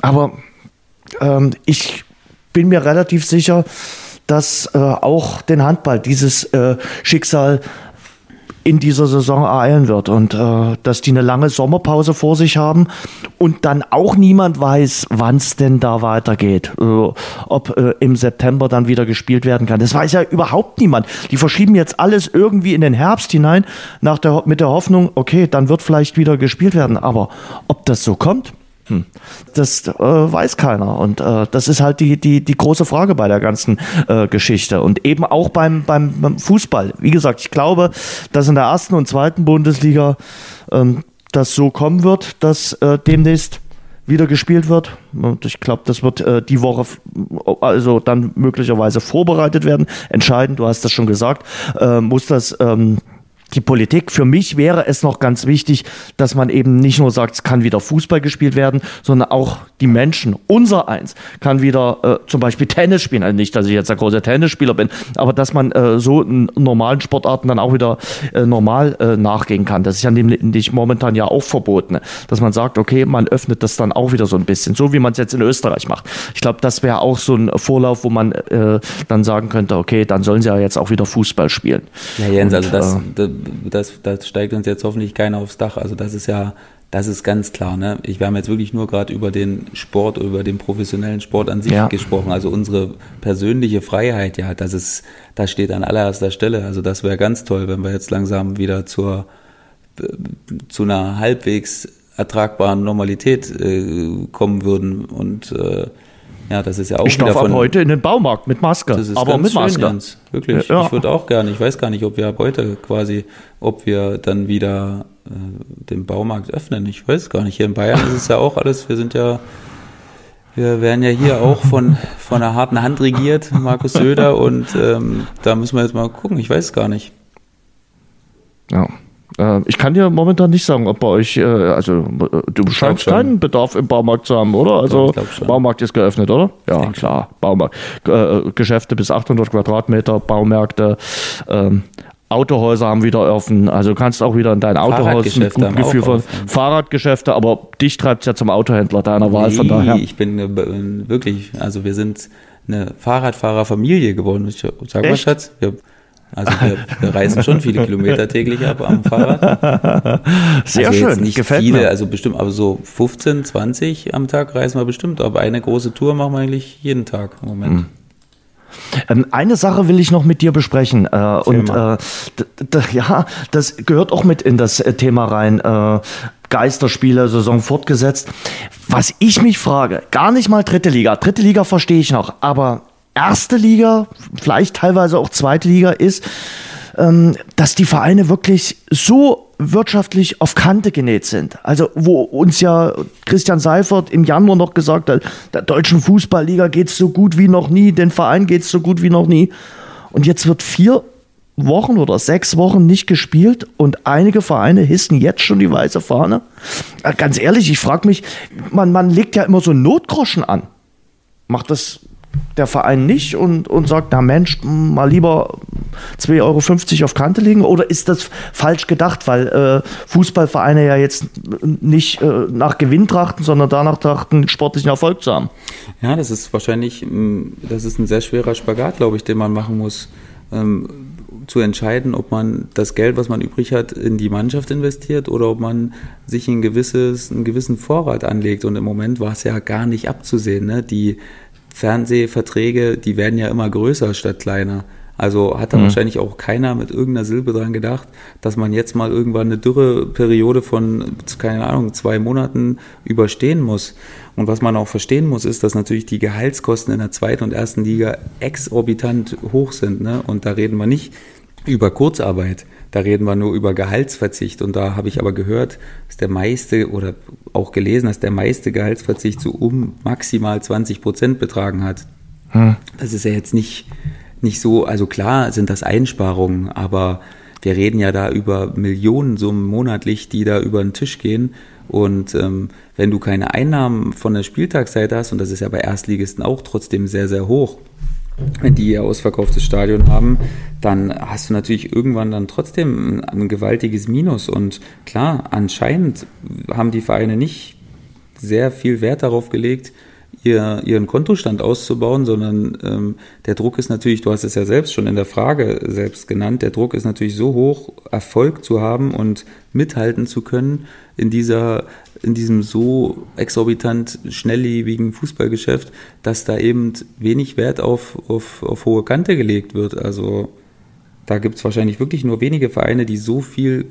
Aber ähm, ich bin mir relativ sicher, dass äh, auch den Handball dieses äh, Schicksal in dieser Saison ereilen wird und äh, dass die eine lange Sommerpause vor sich haben und dann auch niemand weiß, wann es denn da weitergeht, äh, ob äh, im September dann wieder gespielt werden kann. Das weiß ja überhaupt niemand. Die verschieben jetzt alles irgendwie in den Herbst hinein nach der, mit der Hoffnung, okay, dann wird vielleicht wieder gespielt werden. Aber ob das so kommt, hm. Das äh, weiß keiner. Und äh, das ist halt die, die, die große Frage bei der ganzen äh, Geschichte. Und eben auch beim, beim, beim, Fußball. Wie gesagt, ich glaube, dass in der ersten und zweiten Bundesliga ähm, das so kommen wird, dass äh, demnächst wieder gespielt wird. Und ich glaube, das wird äh, die Woche also dann möglicherweise vorbereitet werden. Entscheidend, du hast das schon gesagt, äh, muss das ähm, die Politik. Für mich wäre es noch ganz wichtig, dass man eben nicht nur sagt, es kann wieder Fußball gespielt werden, sondern auch die Menschen, unser eins, kann wieder äh, zum Beispiel Tennis spielen. Also nicht, dass ich jetzt ein großer Tennisspieler bin, aber dass man äh, so in normalen Sportarten dann auch wieder äh, normal äh, nachgehen kann. Das ist ja nämlich momentan ja auch verboten, dass man sagt, okay, man öffnet das dann auch wieder so ein bisschen, so wie man es jetzt in Österreich macht. Ich glaube, das wäre auch so ein Vorlauf, wo man äh, dann sagen könnte, okay, dann sollen sie ja jetzt auch wieder Fußball spielen.
Ja, Jens, Und, also das, äh, das, das steigt uns jetzt hoffentlich keiner aufs Dach. Also das ist ja, das ist ganz klar. Ne? Ich, wir haben jetzt wirklich nur gerade über den Sport, über den professionellen Sport an sich ja. gesprochen. Also unsere persönliche Freiheit, ja, das ist, das steht an allererster Stelle. Also das wäre ganz toll, wenn wir jetzt langsam wieder zur, zu einer halbwegs ertragbaren Normalität äh, kommen würden und äh, ja, das ist ja auch
ich darf von, ab heute in den Baumarkt mit Maske,
das ist aber mit schön, Maske. Jens. Wirklich. Ja. Ich würde auch gerne. Ich weiß gar nicht, ob wir ab heute quasi, ob wir dann wieder äh, den Baumarkt öffnen. Ich weiß gar nicht. Hier in Bayern ist es ja auch alles. Wir sind ja, wir werden ja hier auch von von einer harten Hand regiert, Markus Söder, und ähm, da müssen wir jetzt mal gucken. Ich weiß es gar nicht.
Ja. Äh, ich kann dir momentan nicht sagen, ob bei euch, äh, also äh, du scheinst keinen Bedarf im Baumarkt zu haben, oder? Also Baumarkt ist geöffnet, oder? Ja, klar. Baumarkt. Geschäfte bis 800 Quadratmeter, Baumärkte. Ähm, Autohäuser haben wieder offen, also du kannst auch wieder in dein Autohaus mit gutem Gefühl von Fahrradgeschäfte, aber dich treibt es ja zum Autohändler deiner Wahl,
von daher. Ich bin wirklich, also wir sind eine Fahrradfahrerfamilie geworden. Ich sag mal, Schatz, wir also wir, wir reisen schon viele Kilometer täglich ab am Fahrrad.
Sehr also schön,
nicht gefällt viele, mir. also bestimmt, aber so 15, 20 am Tag reisen wir bestimmt. Aber eine große Tour machen wir eigentlich jeden Tag im Moment. Hm.
Ähm, eine Sache will ich noch mit dir besprechen. Äh, und äh, ja, das gehört auch mit in das äh, Thema rein. Geisterspiele, Saison fortgesetzt. Was ich mich frage, gar nicht mal dritte Liga. Dritte Liga verstehe ich noch, aber erste Liga, vielleicht teilweise auch zweite Liga ist, ähm, dass die Vereine wirklich so wirtschaftlich auf Kante genäht sind. Also wo uns ja Christian Seifert im Januar noch gesagt hat, der deutschen Fußballliga geht es so gut wie noch nie, den Verein geht es so gut wie noch nie. Und jetzt wird vier Wochen oder sechs Wochen nicht gespielt und einige Vereine hissen jetzt schon die weiße Fahne. Äh, ganz ehrlich, ich frage mich, man, man legt ja immer so Notgroschen an. Macht das der Verein nicht und, und sagt, na Mensch, mal lieber 2,50 Euro auf Kante legen? Oder ist das falsch gedacht, weil äh, Fußballvereine ja jetzt nicht äh, nach Gewinn trachten, sondern danach trachten, sportlichen Erfolg zu haben?
Ja, das ist wahrscheinlich, das ist ein sehr schwerer Spagat, glaube ich, den man machen muss. Ähm, zu entscheiden, ob man das Geld, was man übrig hat, in die Mannschaft investiert oder ob man sich ein gewisses, einen gewissen Vorrat anlegt. Und im Moment war es ja gar nicht abzusehen. Ne? Die Fernsehverträge, die werden ja immer größer statt kleiner. Also hat da mhm. wahrscheinlich auch keiner mit irgendeiner Silbe dran gedacht, dass man jetzt mal irgendwann eine Dürreperiode von, keine Ahnung, zwei Monaten überstehen muss. Und was man auch verstehen muss, ist, dass natürlich die Gehaltskosten in der zweiten und ersten Liga exorbitant hoch sind. Ne? Und da reden wir nicht über Kurzarbeit. Da reden wir nur über Gehaltsverzicht. Und da habe ich aber gehört, dass der meiste oder auch gelesen, dass der meiste Gehaltsverzicht so um maximal 20 Prozent betragen hat. Hm. Das ist ja jetzt nicht, nicht so, also klar sind das Einsparungen, aber wir reden ja da über Millionensummen monatlich, die da über den Tisch gehen. Und ähm, wenn du keine Einnahmen von der Spieltagsseite hast, und das ist ja bei Erstligisten auch trotzdem sehr, sehr hoch, die ihr ausverkauftes Stadion haben, dann hast du natürlich irgendwann dann trotzdem ein, ein gewaltiges Minus. Und klar, anscheinend haben die Vereine nicht sehr viel Wert darauf gelegt, ihr, ihren Kontostand auszubauen, sondern ähm, der Druck ist natürlich, du hast es ja selbst schon in der Frage selbst genannt, der Druck ist natürlich so hoch, Erfolg zu haben und mithalten zu können in dieser in diesem so exorbitant schnelllebigen Fußballgeschäft, dass da eben wenig Wert auf, auf, auf hohe Kante gelegt wird. Also da gibt es wahrscheinlich wirklich nur wenige Vereine, die so viel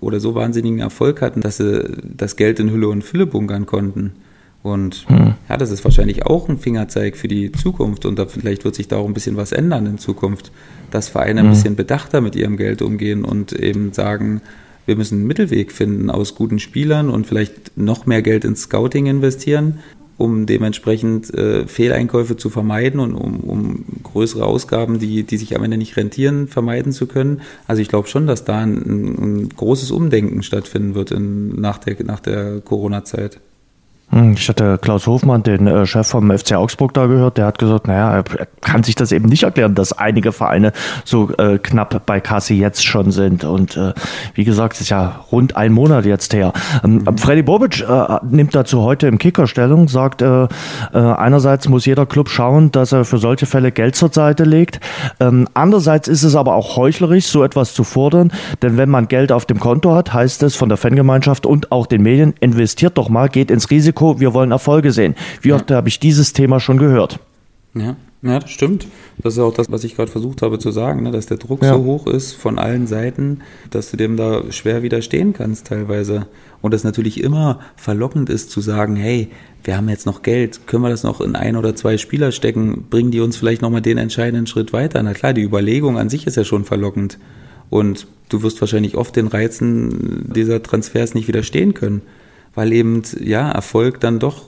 oder so wahnsinnigen Erfolg hatten, dass sie das Geld in Hülle und Fülle bunkern konnten. Und hm. ja, das ist wahrscheinlich auch ein Fingerzeig für die Zukunft und da vielleicht wird sich da auch ein bisschen was ändern in Zukunft, dass Vereine hm. ein bisschen bedachter mit ihrem Geld umgehen und eben sagen, wir müssen einen Mittelweg finden aus guten Spielern und vielleicht noch mehr Geld ins Scouting investieren, um dementsprechend äh, Fehleinkäufe zu vermeiden und um, um größere Ausgaben, die, die sich am Ende nicht rentieren, vermeiden zu können. Also ich glaube schon, dass da ein, ein großes Umdenken stattfinden wird in, nach der, nach der Corona-Zeit.
Hm, ich hatte Klaus Hofmann, den äh, Chef vom FC Augsburg, da gehört. Der hat gesagt, naja, er kann sich das eben nicht erklären, dass einige Vereine so äh, knapp bei Kasse jetzt schon sind. Und äh, wie gesagt, es ist ja rund ein Monat jetzt her. Ähm, mhm. Freddy Bobic äh, nimmt dazu heute im Kicker Stellung, sagt, äh, einerseits muss jeder Club schauen, dass er für solche Fälle Geld zur Seite legt. Ähm, andererseits ist es aber auch heuchlerisch, so etwas zu fordern. Denn wenn man Geld auf dem Konto hat, heißt es von der Fangemeinschaft und auch den Medien, investiert doch mal, geht ins Risiko Risiko, wir wollen Erfolge sehen. Wie oft ja. habe ich dieses Thema schon gehört?
Ja. Ja, das stimmt. Das ist auch das, was ich gerade versucht habe zu sagen, ne? dass der Druck ja. so hoch ist von allen Seiten, dass du dem da schwer widerstehen kannst teilweise. Und das natürlich immer verlockend ist zu sagen, hey, wir haben jetzt noch Geld, können wir das noch in ein oder zwei Spieler stecken, bringen die uns vielleicht nochmal den entscheidenden Schritt weiter. Na klar, die Überlegung an sich ist ja schon verlockend. Und du wirst wahrscheinlich oft den Reizen dieser Transfers nicht widerstehen können weil eben ja Erfolg dann doch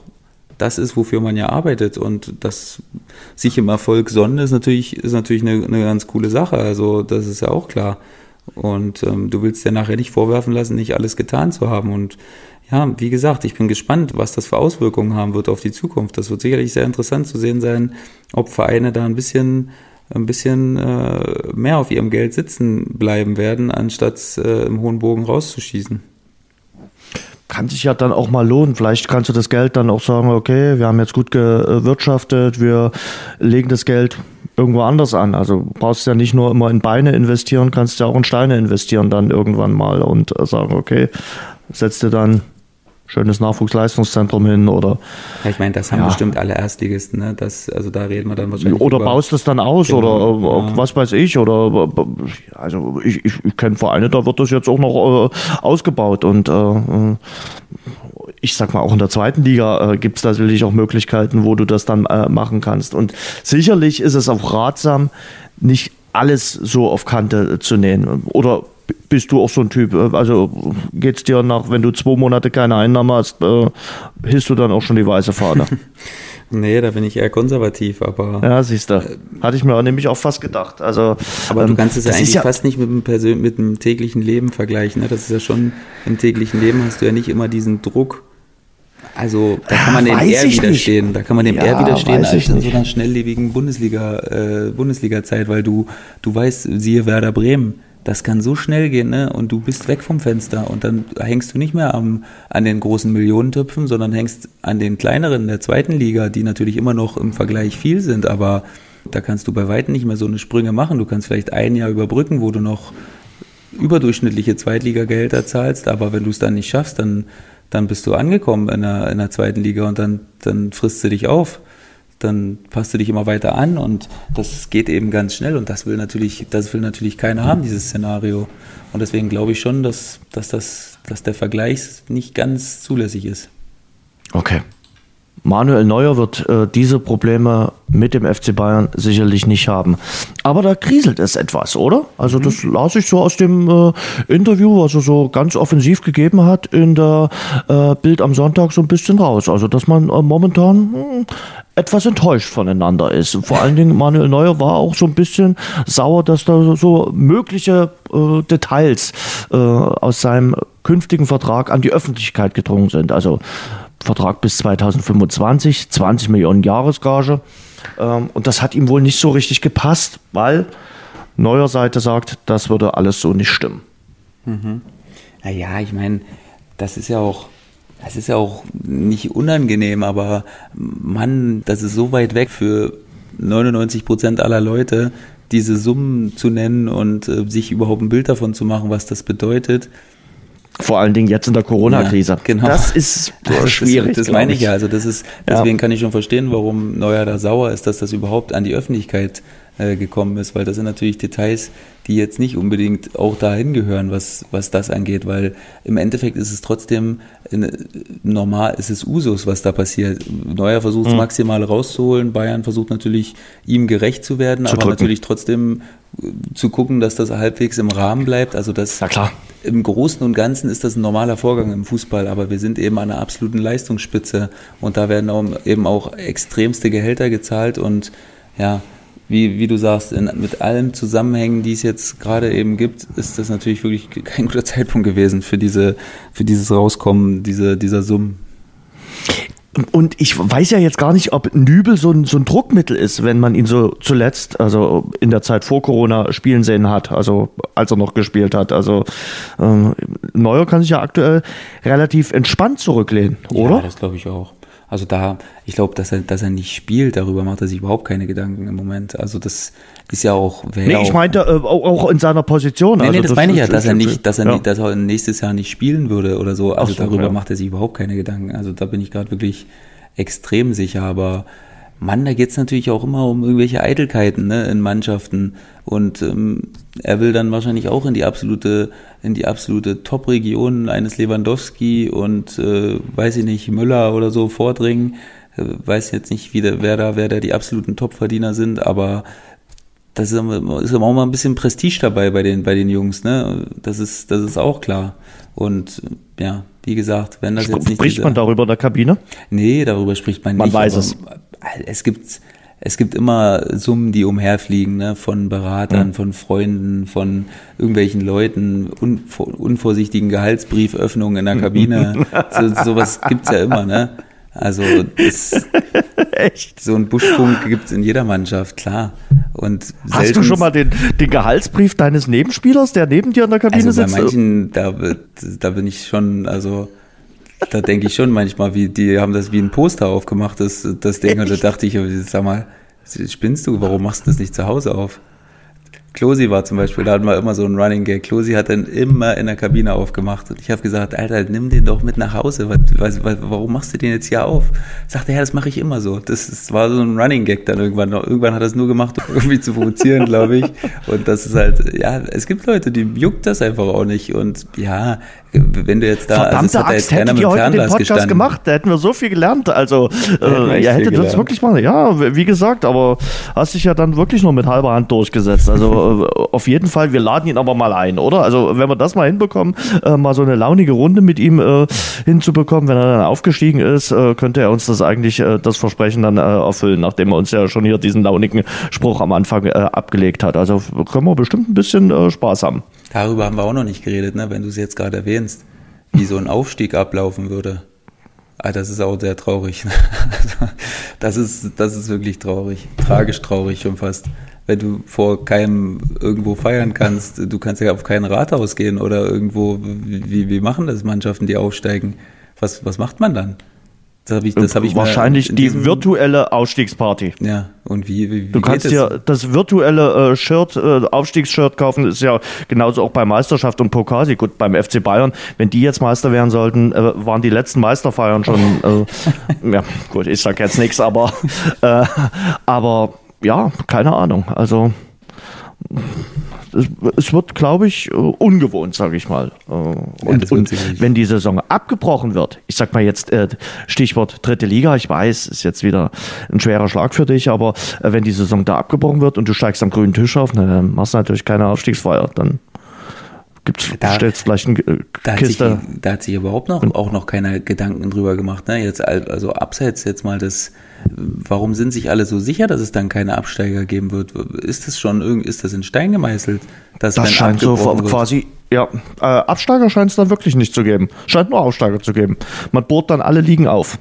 das ist, wofür man ja arbeitet und das sich im Erfolg sonnen ist natürlich ist natürlich eine, eine ganz coole Sache. Also das ist ja auch klar. Und ähm, du willst ja nachher nicht vorwerfen lassen, nicht alles getan zu haben. Und ja, wie gesagt, ich bin gespannt, was das für Auswirkungen haben wird auf die Zukunft. Das wird sicherlich sehr interessant zu sehen sein, ob Vereine da ein bisschen ein bisschen äh, mehr auf ihrem Geld sitzen bleiben werden, anstatt äh, im hohen Bogen rauszuschießen
kann sich ja dann auch mal lohnen. Vielleicht kannst du das Geld dann auch sagen, okay, wir haben jetzt gut gewirtschaftet, wir legen das Geld irgendwo anders an. Also brauchst ja nicht nur immer in Beine investieren, kannst ja auch in Steine investieren dann irgendwann mal und sagen, okay, setzt dir dann schönes Nachwuchsleistungszentrum hin oder.
Ja, ich meine, das haben ja. bestimmt alle Erstligisten, ne? Das, also da reden wir dann wahrscheinlich.
Oder über, baust es dann aus genau, oder ja. was weiß ich oder also ich, ich, ich kenne Vereine, da wird das jetzt auch noch äh, ausgebaut und äh, ich sag mal, auch in der zweiten Liga äh, gibt es natürlich auch Möglichkeiten, wo du das dann äh, machen kannst. Und sicherlich ist es auch ratsam, nicht alles so auf Kante zu nähen. Oder bist du auch so ein Typ? Äh, also geht es dir nach, wenn du zwei Monate keine Einnahmen hast, äh, hisst du dann auch schon die weiße Fahne?
nee, da bin ich eher konservativ, aber.
Ja, siehst du. Hatte ich mir nämlich auch fast gedacht. Also,
aber ähm, du kannst es ja eigentlich ja fast nicht mit dem, Persön mit dem täglichen Leben vergleichen. Ne? Das ist ja schon, im täglichen Leben hast du ja nicht immer diesen Druck. Also da kann man dem eher widerstehen. Nicht. Da kann man dem ja, eher widerstehen als in so einer schnelllebigen Bundesliga, äh, Bundesliga-Zeit, weil du, du weißt, siehe Werder Bremen, das kann so schnell gehen, ne? Und du bist weg vom Fenster und dann hängst du nicht mehr am, an den großen Millionentöpfen, sondern hängst an den kleineren der zweiten Liga, die natürlich immer noch im Vergleich viel sind, aber da kannst du bei weitem nicht mehr so eine Sprünge machen. Du kannst vielleicht ein Jahr überbrücken, wo du noch überdurchschnittliche Zweitligagehälter zahlst, aber wenn du es dann nicht schaffst, dann, dann bist du angekommen in der, in der zweiten Liga und dann, dann frisst sie dich auf. Dann passt du dich immer weiter an und das geht eben ganz schnell und das will natürlich, das will natürlich keiner haben, dieses Szenario. Und deswegen glaube ich schon, dass, dass, das, dass der Vergleich nicht ganz zulässig ist.
Okay. Manuel Neuer wird äh, diese Probleme mit dem FC Bayern sicherlich nicht haben. Aber da kriselt es etwas, oder? Also das las ich so aus dem äh, Interview, was er so ganz offensiv gegeben hat in der äh, Bild am Sonntag so ein bisschen raus. Also dass man äh, momentan mh, etwas enttäuscht voneinander ist. Vor allen Dingen Manuel Neuer war auch so ein bisschen sauer, dass da so mögliche äh, Details äh, aus seinem künftigen Vertrag an die Öffentlichkeit gedrungen sind. Also Vertrag bis 2025, 20 Millionen Jahresgage. Ähm, und das hat ihm wohl nicht so richtig gepasst, weil neuer Seite sagt, das würde alles so nicht stimmen.
Mhm. Naja, ich meine, das ist ja auch, das ist ja auch nicht unangenehm, aber Mann, das ist so weit weg für 99 Prozent aller Leute, diese Summen zu nennen und äh, sich überhaupt ein Bild davon zu machen, was das bedeutet.
Vor allen Dingen jetzt in der Corona-Krise.
Ja, genau.
Das ist
das
schwierig.
Ist, das meine ich ja. Also das ist, deswegen ja. kann ich schon verstehen, warum Neuer da sauer ist, dass das überhaupt an die Öffentlichkeit gekommen ist, weil das sind natürlich Details, die jetzt nicht unbedingt auch dahin gehören, was, was das angeht, weil im Endeffekt ist es trotzdem normal, ist es Usus, was da passiert. Neuer versucht es mhm. maximal rauszuholen, Bayern versucht natürlich ihm gerecht zu werden, zu aber drücken. natürlich trotzdem äh, zu gucken, dass das halbwegs im Rahmen bleibt. Also das
Na klar.
im Großen und Ganzen ist das ein normaler Vorgang im Fußball, aber wir sind eben an einer absoluten Leistungsspitze und da werden auch, eben auch extremste Gehälter gezahlt und ja, wie, wie du sagst, in, mit allen Zusammenhängen, die es jetzt gerade eben gibt, ist das natürlich wirklich kein guter Zeitpunkt gewesen für diese, für dieses Rauskommen diese, dieser Summen.
Und ich weiß ja jetzt gar nicht, ob Nübel so ein, so ein Druckmittel ist, wenn man ihn so zuletzt, also in der Zeit vor Corona spielen sehen hat, also als er noch gespielt hat. Also ähm, Neuer kann sich ja aktuell relativ entspannt zurücklehnen, oder? Ja,
das glaube ich auch. Also da, ich glaube, dass er, dass er nicht spielt, darüber macht er sich überhaupt keine Gedanken im Moment. Also das ist ja auch.
Nee, ich meinte äh, auch in seiner Position.
Nee,
also
nee, das, das meine ich ja, dass er nicht, dass er ja. nicht, dass er nächstes Jahr nicht spielen würde oder so. Also so, darüber ja. macht er sich überhaupt keine Gedanken. Also da bin ich gerade wirklich extrem sicher, aber Mann, da geht's natürlich auch immer um irgendwelche Eitelkeiten ne, in Mannschaften. Und ähm, er will dann wahrscheinlich auch in die absolute, in die absolute Top-Region eines Lewandowski und äh, weiß ich nicht, Müller oder so vordringen. Äh, weiß jetzt nicht, wie der, wer da, wer da die absoluten Top-Verdiener sind, aber das ist, ist auch mal ein bisschen Prestige dabei bei den, bei den Jungs, ne? Das ist, das ist auch klar. Und ja, wie gesagt, wenn das
Sp
jetzt nicht.
Spricht man darüber in der Kabine?
Nee, darüber spricht man,
man
nicht.
Man weiß es.
Es gibt, es gibt immer Summen, die umherfliegen, ne? von Beratern, mhm. von Freunden, von irgendwelchen Leuten, un, unvorsichtigen Gehaltsbrieföffnungen in der Kabine. so, sowas gibt's ja immer, ne? Also das, Echt? so ein Buschfunk gibt's in jeder Mannschaft, klar. Und
Hast du schon mal den, den Gehaltsbrief deines Nebenspielers, der neben dir in der Kabine
also
sitzt?
Bei manchen, da, da bin ich schon, also da denke ich schon manchmal, wie die haben das wie ein Poster aufgemacht, das, das Ding. Und da dachte ich, sag mal, spinnst du, warum machst du das nicht zu Hause auf? Klosi war zum Beispiel, da hatten wir immer so einen Running Gag. Klosi hat dann immer in der Kabine aufgemacht. Und ich habe gesagt, Alter, nimm den doch mit nach Hause. Was, was, warum machst du den jetzt hier auf? Sagte, ja, das mache ich immer so. Das, das war so ein Running Gag dann irgendwann. Irgendwann hat er es nur gemacht, um irgendwie zu provozieren, glaube ich. Und das ist halt, ja, es gibt Leute, die juckt das einfach auch nicht. Und ja, wenn du jetzt da,
Verdammte also hat Axt, hättet ihr heute den Podcast gestanden. gemacht, da hätten wir so viel gelernt. Also, äh, ihr hättet das wirklich mal, ja, wie gesagt, aber hast dich ja dann wirklich nur mit halber Hand durchgesetzt. Also, äh, auf jeden Fall, wir laden ihn aber mal ein, oder? Also, wenn wir das mal hinbekommen, äh, mal so eine launige Runde mit ihm äh, hinzubekommen, wenn er dann aufgestiegen ist, äh, könnte er uns das eigentlich, äh, das Versprechen dann erfüllen, nachdem er uns ja schon hier diesen launigen Spruch am Anfang abgelegt hat. Also, können wir bestimmt ein bisschen Spaß haben.
Darüber haben wir auch noch nicht geredet, ne? wenn du es jetzt gerade erwähnst, wie so ein Aufstieg ablaufen würde. Ah, das ist auch sehr traurig. Also, das ist, das ist wirklich traurig. Tragisch traurig schon fast. Wenn du vor keinem irgendwo feiern kannst, du kannst ja auf kein Rathaus gehen oder irgendwo, wie, wie machen das Mannschaften, die aufsteigen? Was, was macht man dann? Das habe ich, das hab ich
Wahrscheinlich die virtuelle Aufstiegsparty.
Ja, und wie, wie, wie
Du kannst dir das virtuelle äh, Shirt, äh, Aufstiegsshirt kaufen, ist ja genauso auch bei Meisterschaft und Pokasi. Gut, beim FC Bayern, wenn die jetzt Meister werden sollten, äh, waren die letzten Meisterfeiern schon, äh, ja, gut, ich sag jetzt nichts, aber, äh, aber ja, keine Ahnung. Also es wird, glaube ich, äh, ungewohnt, sage ich mal. Äh, und, ja, und wenn die Saison abgebrochen wird, ich sag mal jetzt äh, Stichwort dritte Liga, ich weiß, ist jetzt wieder ein schwerer Schlag für dich, aber wenn die Saison da abgebrochen wird und du steigst am grünen Tisch auf, dann machst du natürlich keine Aufstiegsfeier. Dann gibt's, da, stellst vielleicht eine
da Kiste. Hat sich, da hat sich überhaupt noch, auch noch keiner Gedanken drüber gemacht. Ne? Jetzt also abseits jetzt mal das Warum sind sich alle so sicher, dass es dann keine Absteiger geben wird? Ist das schon ist das in Stein gemeißelt?
Dass das scheint so quasi, ja, äh, Absteiger scheint es dann wirklich nicht zu geben. Scheint nur Aufsteiger zu geben. Man bohrt dann alle Ligen auf.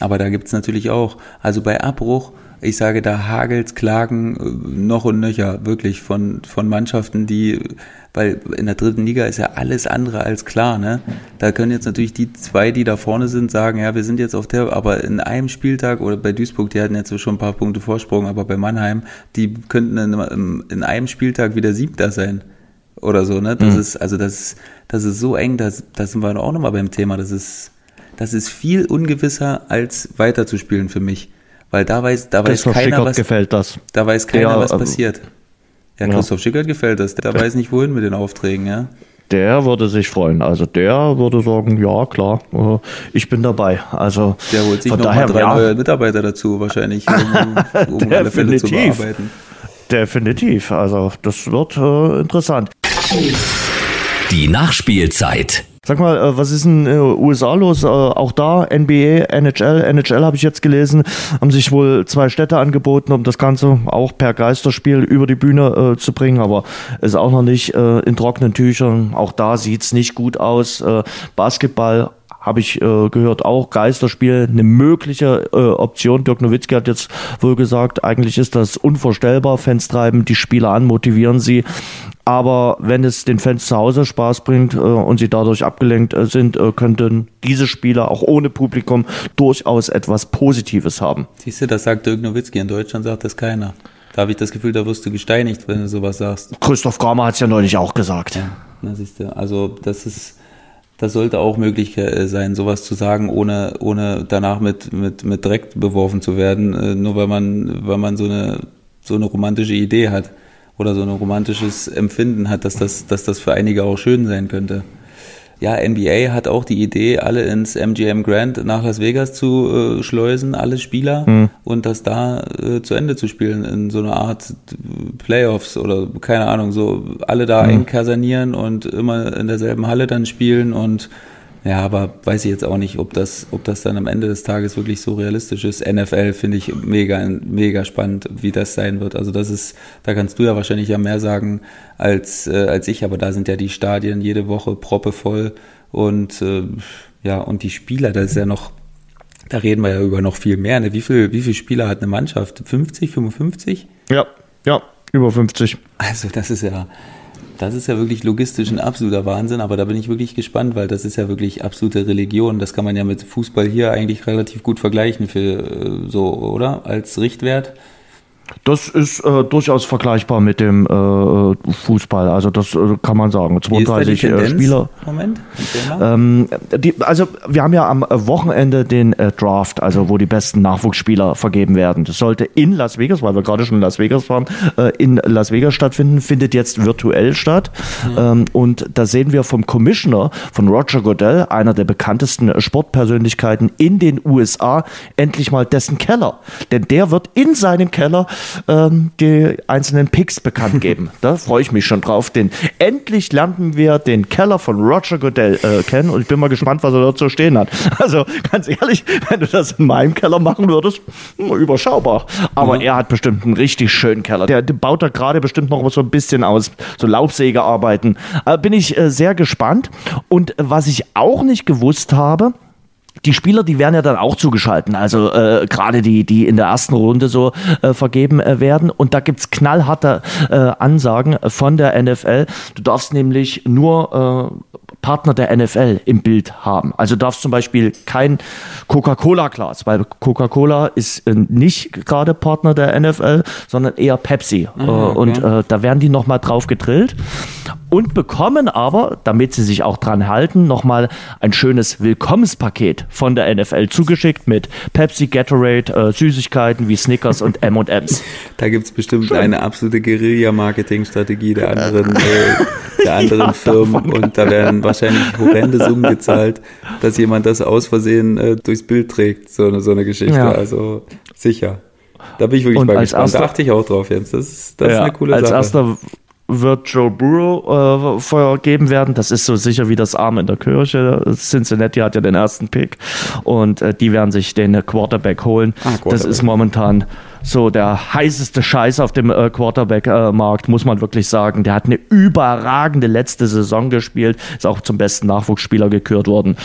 Aber da gibt es natürlich auch, also bei Abbruch, ich sage, da hagelt Klagen äh, noch und nöcher, wirklich von, von Mannschaften, die weil in der dritten Liga ist ja alles andere als klar. Ne? Da können jetzt natürlich die zwei, die da vorne sind, sagen, ja, wir sind jetzt auf der, aber in einem Spieltag oder bei Duisburg, die hatten jetzt schon ein paar Punkte Vorsprung, aber bei Mannheim, die könnten in, in einem Spieltag wieder Siebter sein oder so. Ne? Das mhm. ist also das, das ist so eng, das, das sind wir auch nochmal beim Thema. Das ist, das ist viel ungewisser als weiterzuspielen für mich. Weil da weiß, da weiß keiner, was,
gefällt das.
Da weiß keiner, ja, was passiert. Ja, Christoph ja. Schickert gefällt das. Der weiß nicht wohin mit den Aufträgen, ja.
Der würde sich freuen. Also der würde sagen, ja klar, äh, ich bin dabei. Also
der holt sich noch daher, mal drei ja. neue Mitarbeiter dazu wahrscheinlich, um, um alle Fälle zu bearbeiten.
Definitiv. Also das wird äh, interessant.
Die Nachspielzeit.
Sag mal, äh, was ist in den USA los? Äh, auch da NBA, NHL, NHL habe ich jetzt gelesen, haben sich wohl zwei Städte angeboten, um das Ganze auch per Geisterspiel über die Bühne äh, zu bringen, aber ist auch noch nicht äh, in trockenen Tüchern. Auch da sieht es nicht gut aus. Äh, Basketball habe ich äh, gehört, auch Geisterspiel eine mögliche äh, Option. Dirk Nowitzki hat jetzt wohl gesagt, eigentlich ist das unvorstellbar. Fans treiben die Spieler an, motivieren sie. Aber wenn es den Fans zu Hause Spaß bringt äh, und sie dadurch abgelenkt äh, sind, äh, könnten diese Spieler auch ohne Publikum durchaus etwas Positives haben.
Siehst du, das sagt Dirk Nowitzki. In Deutschland sagt das keiner. Da habe ich das Gefühl, da wirst du gesteinigt, wenn du sowas sagst.
Christoph Kramer hat es ja neulich auch gesagt.
Ja, na siehst du. Also das ist, das sollte auch möglich äh, sein, sowas zu sagen, ohne, ohne danach mit, mit, mit Dreck beworfen zu werden, äh, nur weil man, weil man so eine, so eine romantische Idee hat oder so ein romantisches Empfinden hat, dass das, dass das für einige auch schön sein könnte. Ja, NBA hat auch die Idee, alle ins MGM Grand nach Las Vegas zu äh, schleusen, alle Spieler, mhm. und das da äh, zu Ende zu spielen in so einer Art Playoffs oder keine Ahnung, so alle da mhm. eng kasernieren und immer in derselben Halle dann spielen und ja, aber weiß ich jetzt auch nicht, ob das, ob das dann am Ende des Tages wirklich so realistisch ist. NFL finde ich mega, mega spannend, wie das sein wird. Also das ist, da kannst du ja wahrscheinlich ja mehr sagen als, äh, als ich, aber da sind ja die Stadien jede Woche proppe voll und äh, ja, und die Spieler, das ist ja noch, da reden wir ja über noch viel mehr. Ne? Wie viel, wie viele Spieler hat eine Mannschaft? 50, 55?
Ja, ja, über 50.
Also das ist ja, das ist ja wirklich logistisch ein absoluter Wahnsinn, aber da bin ich wirklich gespannt, weil das ist ja wirklich absolute Religion. Das kann man ja mit Fußball hier eigentlich relativ gut vergleichen für äh, so, oder? Als Richtwert.
Das ist äh, durchaus vergleichbar mit dem äh, Fußball. Also das äh, kann man sagen. 32 äh, Spieler. Moment. Ähm, die, also wir haben ja am Wochenende den äh, Draft, also wo die besten Nachwuchsspieler vergeben werden. Das sollte in Las Vegas, weil wir gerade schon in Las Vegas waren, äh, in Las Vegas stattfinden. Findet jetzt virtuell statt. Mhm. Ähm, und da sehen wir vom Commissioner von Roger Goodell, einer der bekanntesten Sportpersönlichkeiten in den USA, endlich mal dessen Keller. Denn der wird in seinem Keller ähm, die einzelnen Picks bekannt geben. da freue ich mich schon drauf, denn endlich lernen wir den Keller von Roger Goodell äh, kennen und ich bin mal gespannt, was er dort so stehen hat. Also ganz ehrlich, wenn du das in meinem Keller machen würdest, hm, überschaubar. Aber mhm. er hat bestimmt einen richtig schönen Keller. Der, der baut da gerade bestimmt noch so ein bisschen aus, so Laubsägearbeiten. Äh, bin ich äh, sehr gespannt. Und was ich auch nicht gewusst habe, die Spieler, die werden ja dann auch zugeschalten, also äh, gerade die, die in der ersten Runde so äh, vergeben äh, werden. Und da gibt's knallharte äh, Ansagen von der NFL. Du darfst nämlich nur äh, Partner der NFL im Bild haben. Also darfst zum Beispiel kein Coca-Cola-Glas, weil Coca-Cola ist äh, nicht gerade Partner der NFL, sondern eher Pepsi.
Ah, okay.
Und äh, da werden die nochmal drauf gedrillt und bekommen aber, damit sie sich auch dran halten, nochmal ein schönes Willkommenspaket von der NFL zugeschickt mit Pepsi, Gatorade, äh, Süßigkeiten wie Snickers und M&M's.
Da gibt's bestimmt eine absolute Guerilla-Marketing-Strategie der anderen, äh, der anderen
Ja,
Firmen und da werden wahrscheinlich horrende Summen gezahlt, dass jemand das aus Versehen äh, durchs Bild trägt, so eine, so eine Geschichte.
Ja.
Also sicher. Da bin ich wirklich
Und
mal gespannt. Da
erster-
achte ich auch drauf, Jens. Das, ist- das ist
Ja,
eine coole
als
Sache.
erster wird Joe Burrow äh, vergeben werden. Das ist so sicher wie das Arm in der Kirche. Cincinnati hat ja den ersten Pick und äh, die werden sich den Quarterback holen.
Ah,
Das
Quarterback.
ist momentan so der heißeste Scheiß auf dem äh, Quarterback-Markt, muss man wirklich sagen. Der hat eine überragende letzte Saison gespielt, ist auch zum besten Nachwuchsspieler gekürt worden.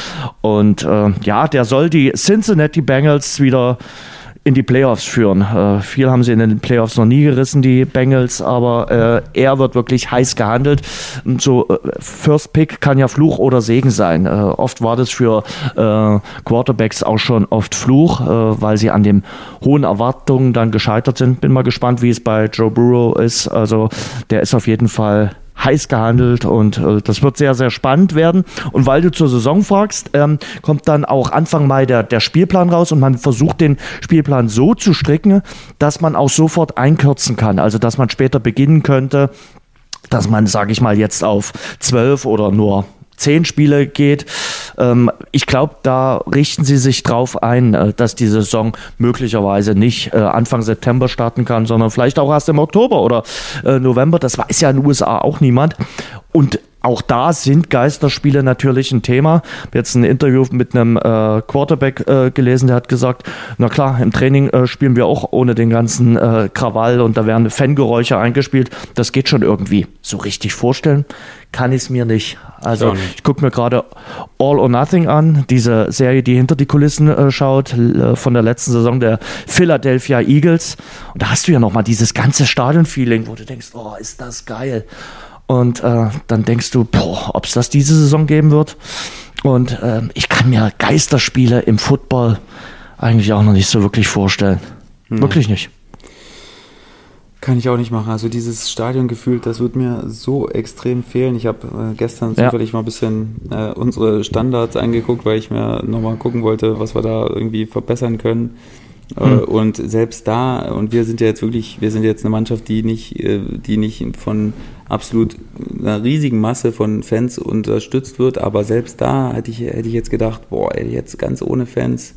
Und äh, ja, der soll die Cincinnati Bengals wieder in die Playoffs führen. Äh, viel haben sie in den Playoffs noch nie gerissen, die Bengals, aber äh, er wird wirklich heiß gehandelt. So äh, First Pick kann ja Fluch oder Segen sein. Äh, oft war das für äh, Quarterbacks auch schon oft Fluch, äh, weil sie an den hohen Erwartungen dann gescheitert sind. Bin mal gespannt, wie es bei Joe Burrow ist. Also der ist auf jeden Fall heiß gehandelt und äh, das wird sehr, sehr spannend werden. Und weil du zur Saison fragst, ähm, kommt dann auch Anfang Mai der, der Spielplan raus und man versucht den Spielplan so zu stricken, dass man auch sofort einkürzen kann. Also dass man später beginnen könnte, dass man, sage ich mal, jetzt auf zwölf oder nur zehn Spiele geht. Ähm, ich glaube, da richten sie sich drauf ein, äh, dass die Saison möglicherweise nicht äh, Anfang September starten kann, sondern vielleicht auch erst im Oktober oder äh, November. Das weiß ja in den USA auch niemand. Und auch da sind Geisterspiele natürlich ein Thema. Ich habe jetzt ein Interview mit einem äh, Quarterback äh, gelesen, der hat gesagt, na klar, im Training äh, spielen wir auch ohne den ganzen äh, Krawall und da werden Fangeräusche eingespielt. Das geht schon irgendwie. So richtig vorstellen kann ich es mir nicht. Also
nicht.
ich gucke mir gerade All or Nothing an, diese Serie, die hinter die Kulissen äh, schaut, äh, von der letzten Saison der Philadelphia Eagles. Und da hast du ja nochmal dieses ganze Stadionfeeling, wo du denkst, oh, ist das geil. Und äh, dann denkst du, ob es das diese Saison geben wird. Und ähm, ich kann mir Geisterspiele im Football eigentlich auch noch nicht so wirklich vorstellen. Wirklich nicht.
Kann ich auch nicht machen. Also dieses Stadiongefühl, das wird mir so extrem fehlen. Ich habe äh, gestern
Ja.
zufällig mal ein bisschen äh, unsere Standards angeguckt, weil ich mir nochmal gucken wollte, was wir da irgendwie verbessern können. Äh,
Hm.
und selbst da, und wir sind ja jetzt wirklich, wir sind jetzt eine Mannschaft, die nicht, äh, die nicht von absolut einer riesigen Masse von Fans unterstützt wird, aber selbst da hätte ich, hätte ich jetzt gedacht, boah, ey, jetzt ganz ohne Fans,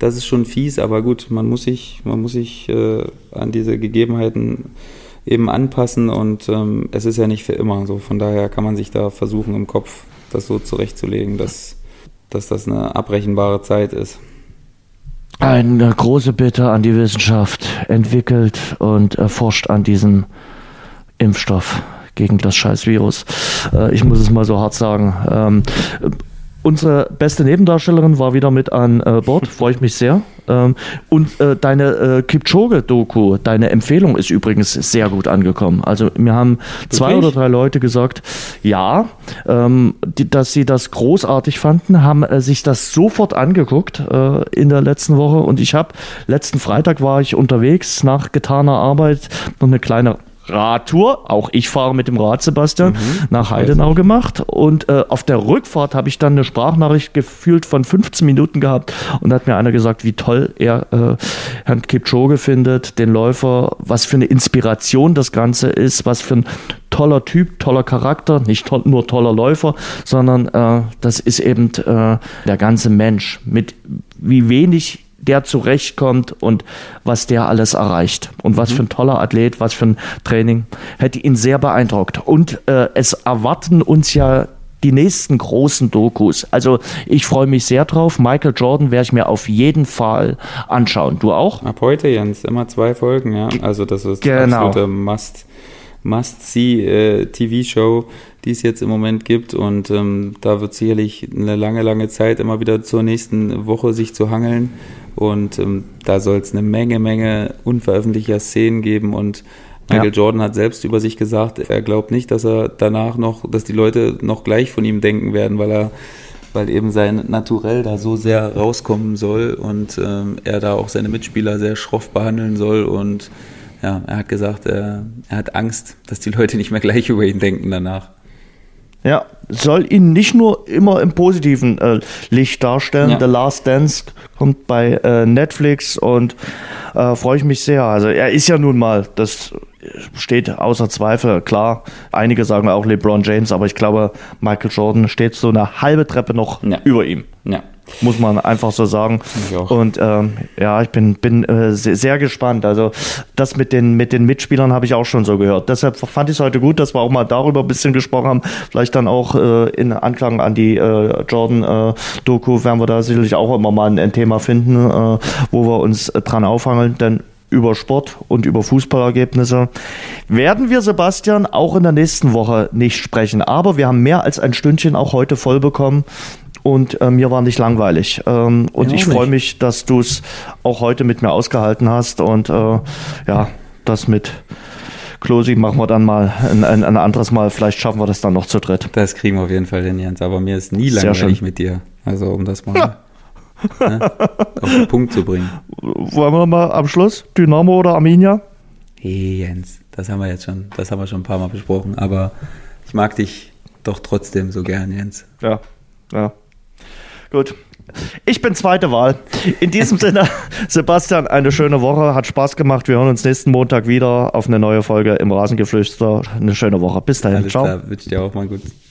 das ist schon fies, aber gut, man muss sich, man muss sich äh, an diese Gegebenheiten eben anpassen und ähm, es ist ja nicht für immer so. Von daher kann man sich da versuchen, im Kopf das so zurechtzulegen, dass, dass das eine abrechenbare Zeit ist.
Eine große Bitte an die Wissenschaft, entwickelt und erforscht an diesem Impfstoff gegen das scheiß Virus. Äh, ich muss es mal so hart sagen. Ähm, äh, unsere beste Nebendarstellerin war wieder mit an äh, Bord, freue ich mich sehr. Ähm, und äh, deine äh, Kipchoge-Doku, deine Empfehlung ist übrigens sehr gut angekommen. Also mir haben zwei
Wirklich?
oder drei Leute gesagt, ja, ähm, die, dass sie das großartig fanden, haben äh, sich das sofort angeguckt äh, in der letzten Woche und ich habe letzten Freitag war ich unterwegs nach getaner Arbeit noch eine kleine Radtour, auch ich fahre mit dem Rad, Sebastian, nach Heidenau gemacht. Und äh, auf der Rückfahrt habe ich dann eine Sprachnachricht gefühlt von 15 Minuten gehabt. Und hat mir einer gesagt, wie toll er äh, Herrn Kipchoge findet, den Läufer, was für eine Inspiration das Ganze ist, was für ein toller Typ, toller Charakter, nicht to nur toller Läufer, sondern äh, das ist eben äh, der ganze Mensch, mit wie wenig der zurechtkommt und was der alles erreicht. Und was für ein toller Athlet, was für ein Training. Hätte ihn sehr beeindruckt. Und äh, es erwarten uns ja die nächsten großen Dokus. Also ich freue mich sehr drauf. Michael Jordan werde ich mir auf jeden Fall anschauen. Du auch?
Ab heute, Jens, immer zwei Folgen, ja. Also das ist
Genau.
absolute Must, Must-See äh, TV-Show. die es jetzt im Moment gibt. Und ähm, da wird sicherlich eine lange, lange Zeit immer wieder zur nächsten Woche sich zu hangeln. Und ähm, da soll es eine Menge, Menge unveröffentlichter Szenen geben. Und Michael ja. Jordan hat selbst über sich gesagt, er glaubt nicht, dass er danach noch, dass die Leute noch gleich von ihm denken werden, weil er weil eben sein Naturell da so sehr rauskommen soll und ähm, er da auch seine Mitspieler sehr schroff behandeln soll und ja, er hat gesagt, er, er hat Angst, dass die Leute nicht mehr gleich über ihn denken danach.
Ja, soll ihn nicht nur immer im positiven äh, Licht darstellen. Ja. The Last Dance kommt bei äh, Netflix und äh, freue ich mich sehr. Also er ist ja nun mal, das steht außer Zweifel, klar. Einige sagen auch LeBron James, aber ich glaube, Michael Jordan steht so eine halbe Treppe noch ja. über ihm. Ja. Muss man einfach so sagen. Und ähm, ja, ich bin, bin äh, sehr, sehr, gespannt. Also das mit den, mit den Mitspielern habe ich auch schon so gehört. Deshalb fand ich es heute gut, dass wir auch mal darüber ein bisschen gesprochen haben. Vielleicht dann auch äh, in Anklang an die äh, Jordan-Doku äh, werden wir da sicherlich auch immer mal ein, ein Thema finden, äh, wo wir uns dran aufhangeln. Denn über Sport und über Fußballergebnisse werden wir, Sebastian, auch in der nächsten Woche nicht sprechen. Aber wir haben mehr als ein Stündchen auch heute voll bekommen und äh, mir war nicht langweilig. Ähm, und ich freue mich, dass du es auch heute mit mir ausgehalten hast und äh, ja, das mit Klosi machen wir dann mal ein, ein, ein, anderes Mal. Vielleicht schaffen wir das dann noch zu dritt.
Das kriegen wir auf jeden Fall hin, Jens. Aber mir ist nie langweilig mit dir. Also um das mal ja. Ne, auf den Punkt zu bringen.
Wollen wir mal am Schluss Dynamo oder Arminia?
Hey Jens, das haben wir jetzt schon, das haben wir schon ein paar Mal besprochen. Aber ich mag dich doch trotzdem so gern, Jens.
Ja, ja. Gut. Ich bin zweite Wahl. In diesem Sinne, Sebastian, eine schöne Woche. Hat Spaß gemacht. Wir hören uns nächsten Montag wieder auf eine neue Folge im Rasengeflüster. Eine schöne Woche. Bis dahin. Alles
Ciao. Klar, wünsche dir auch mal gut.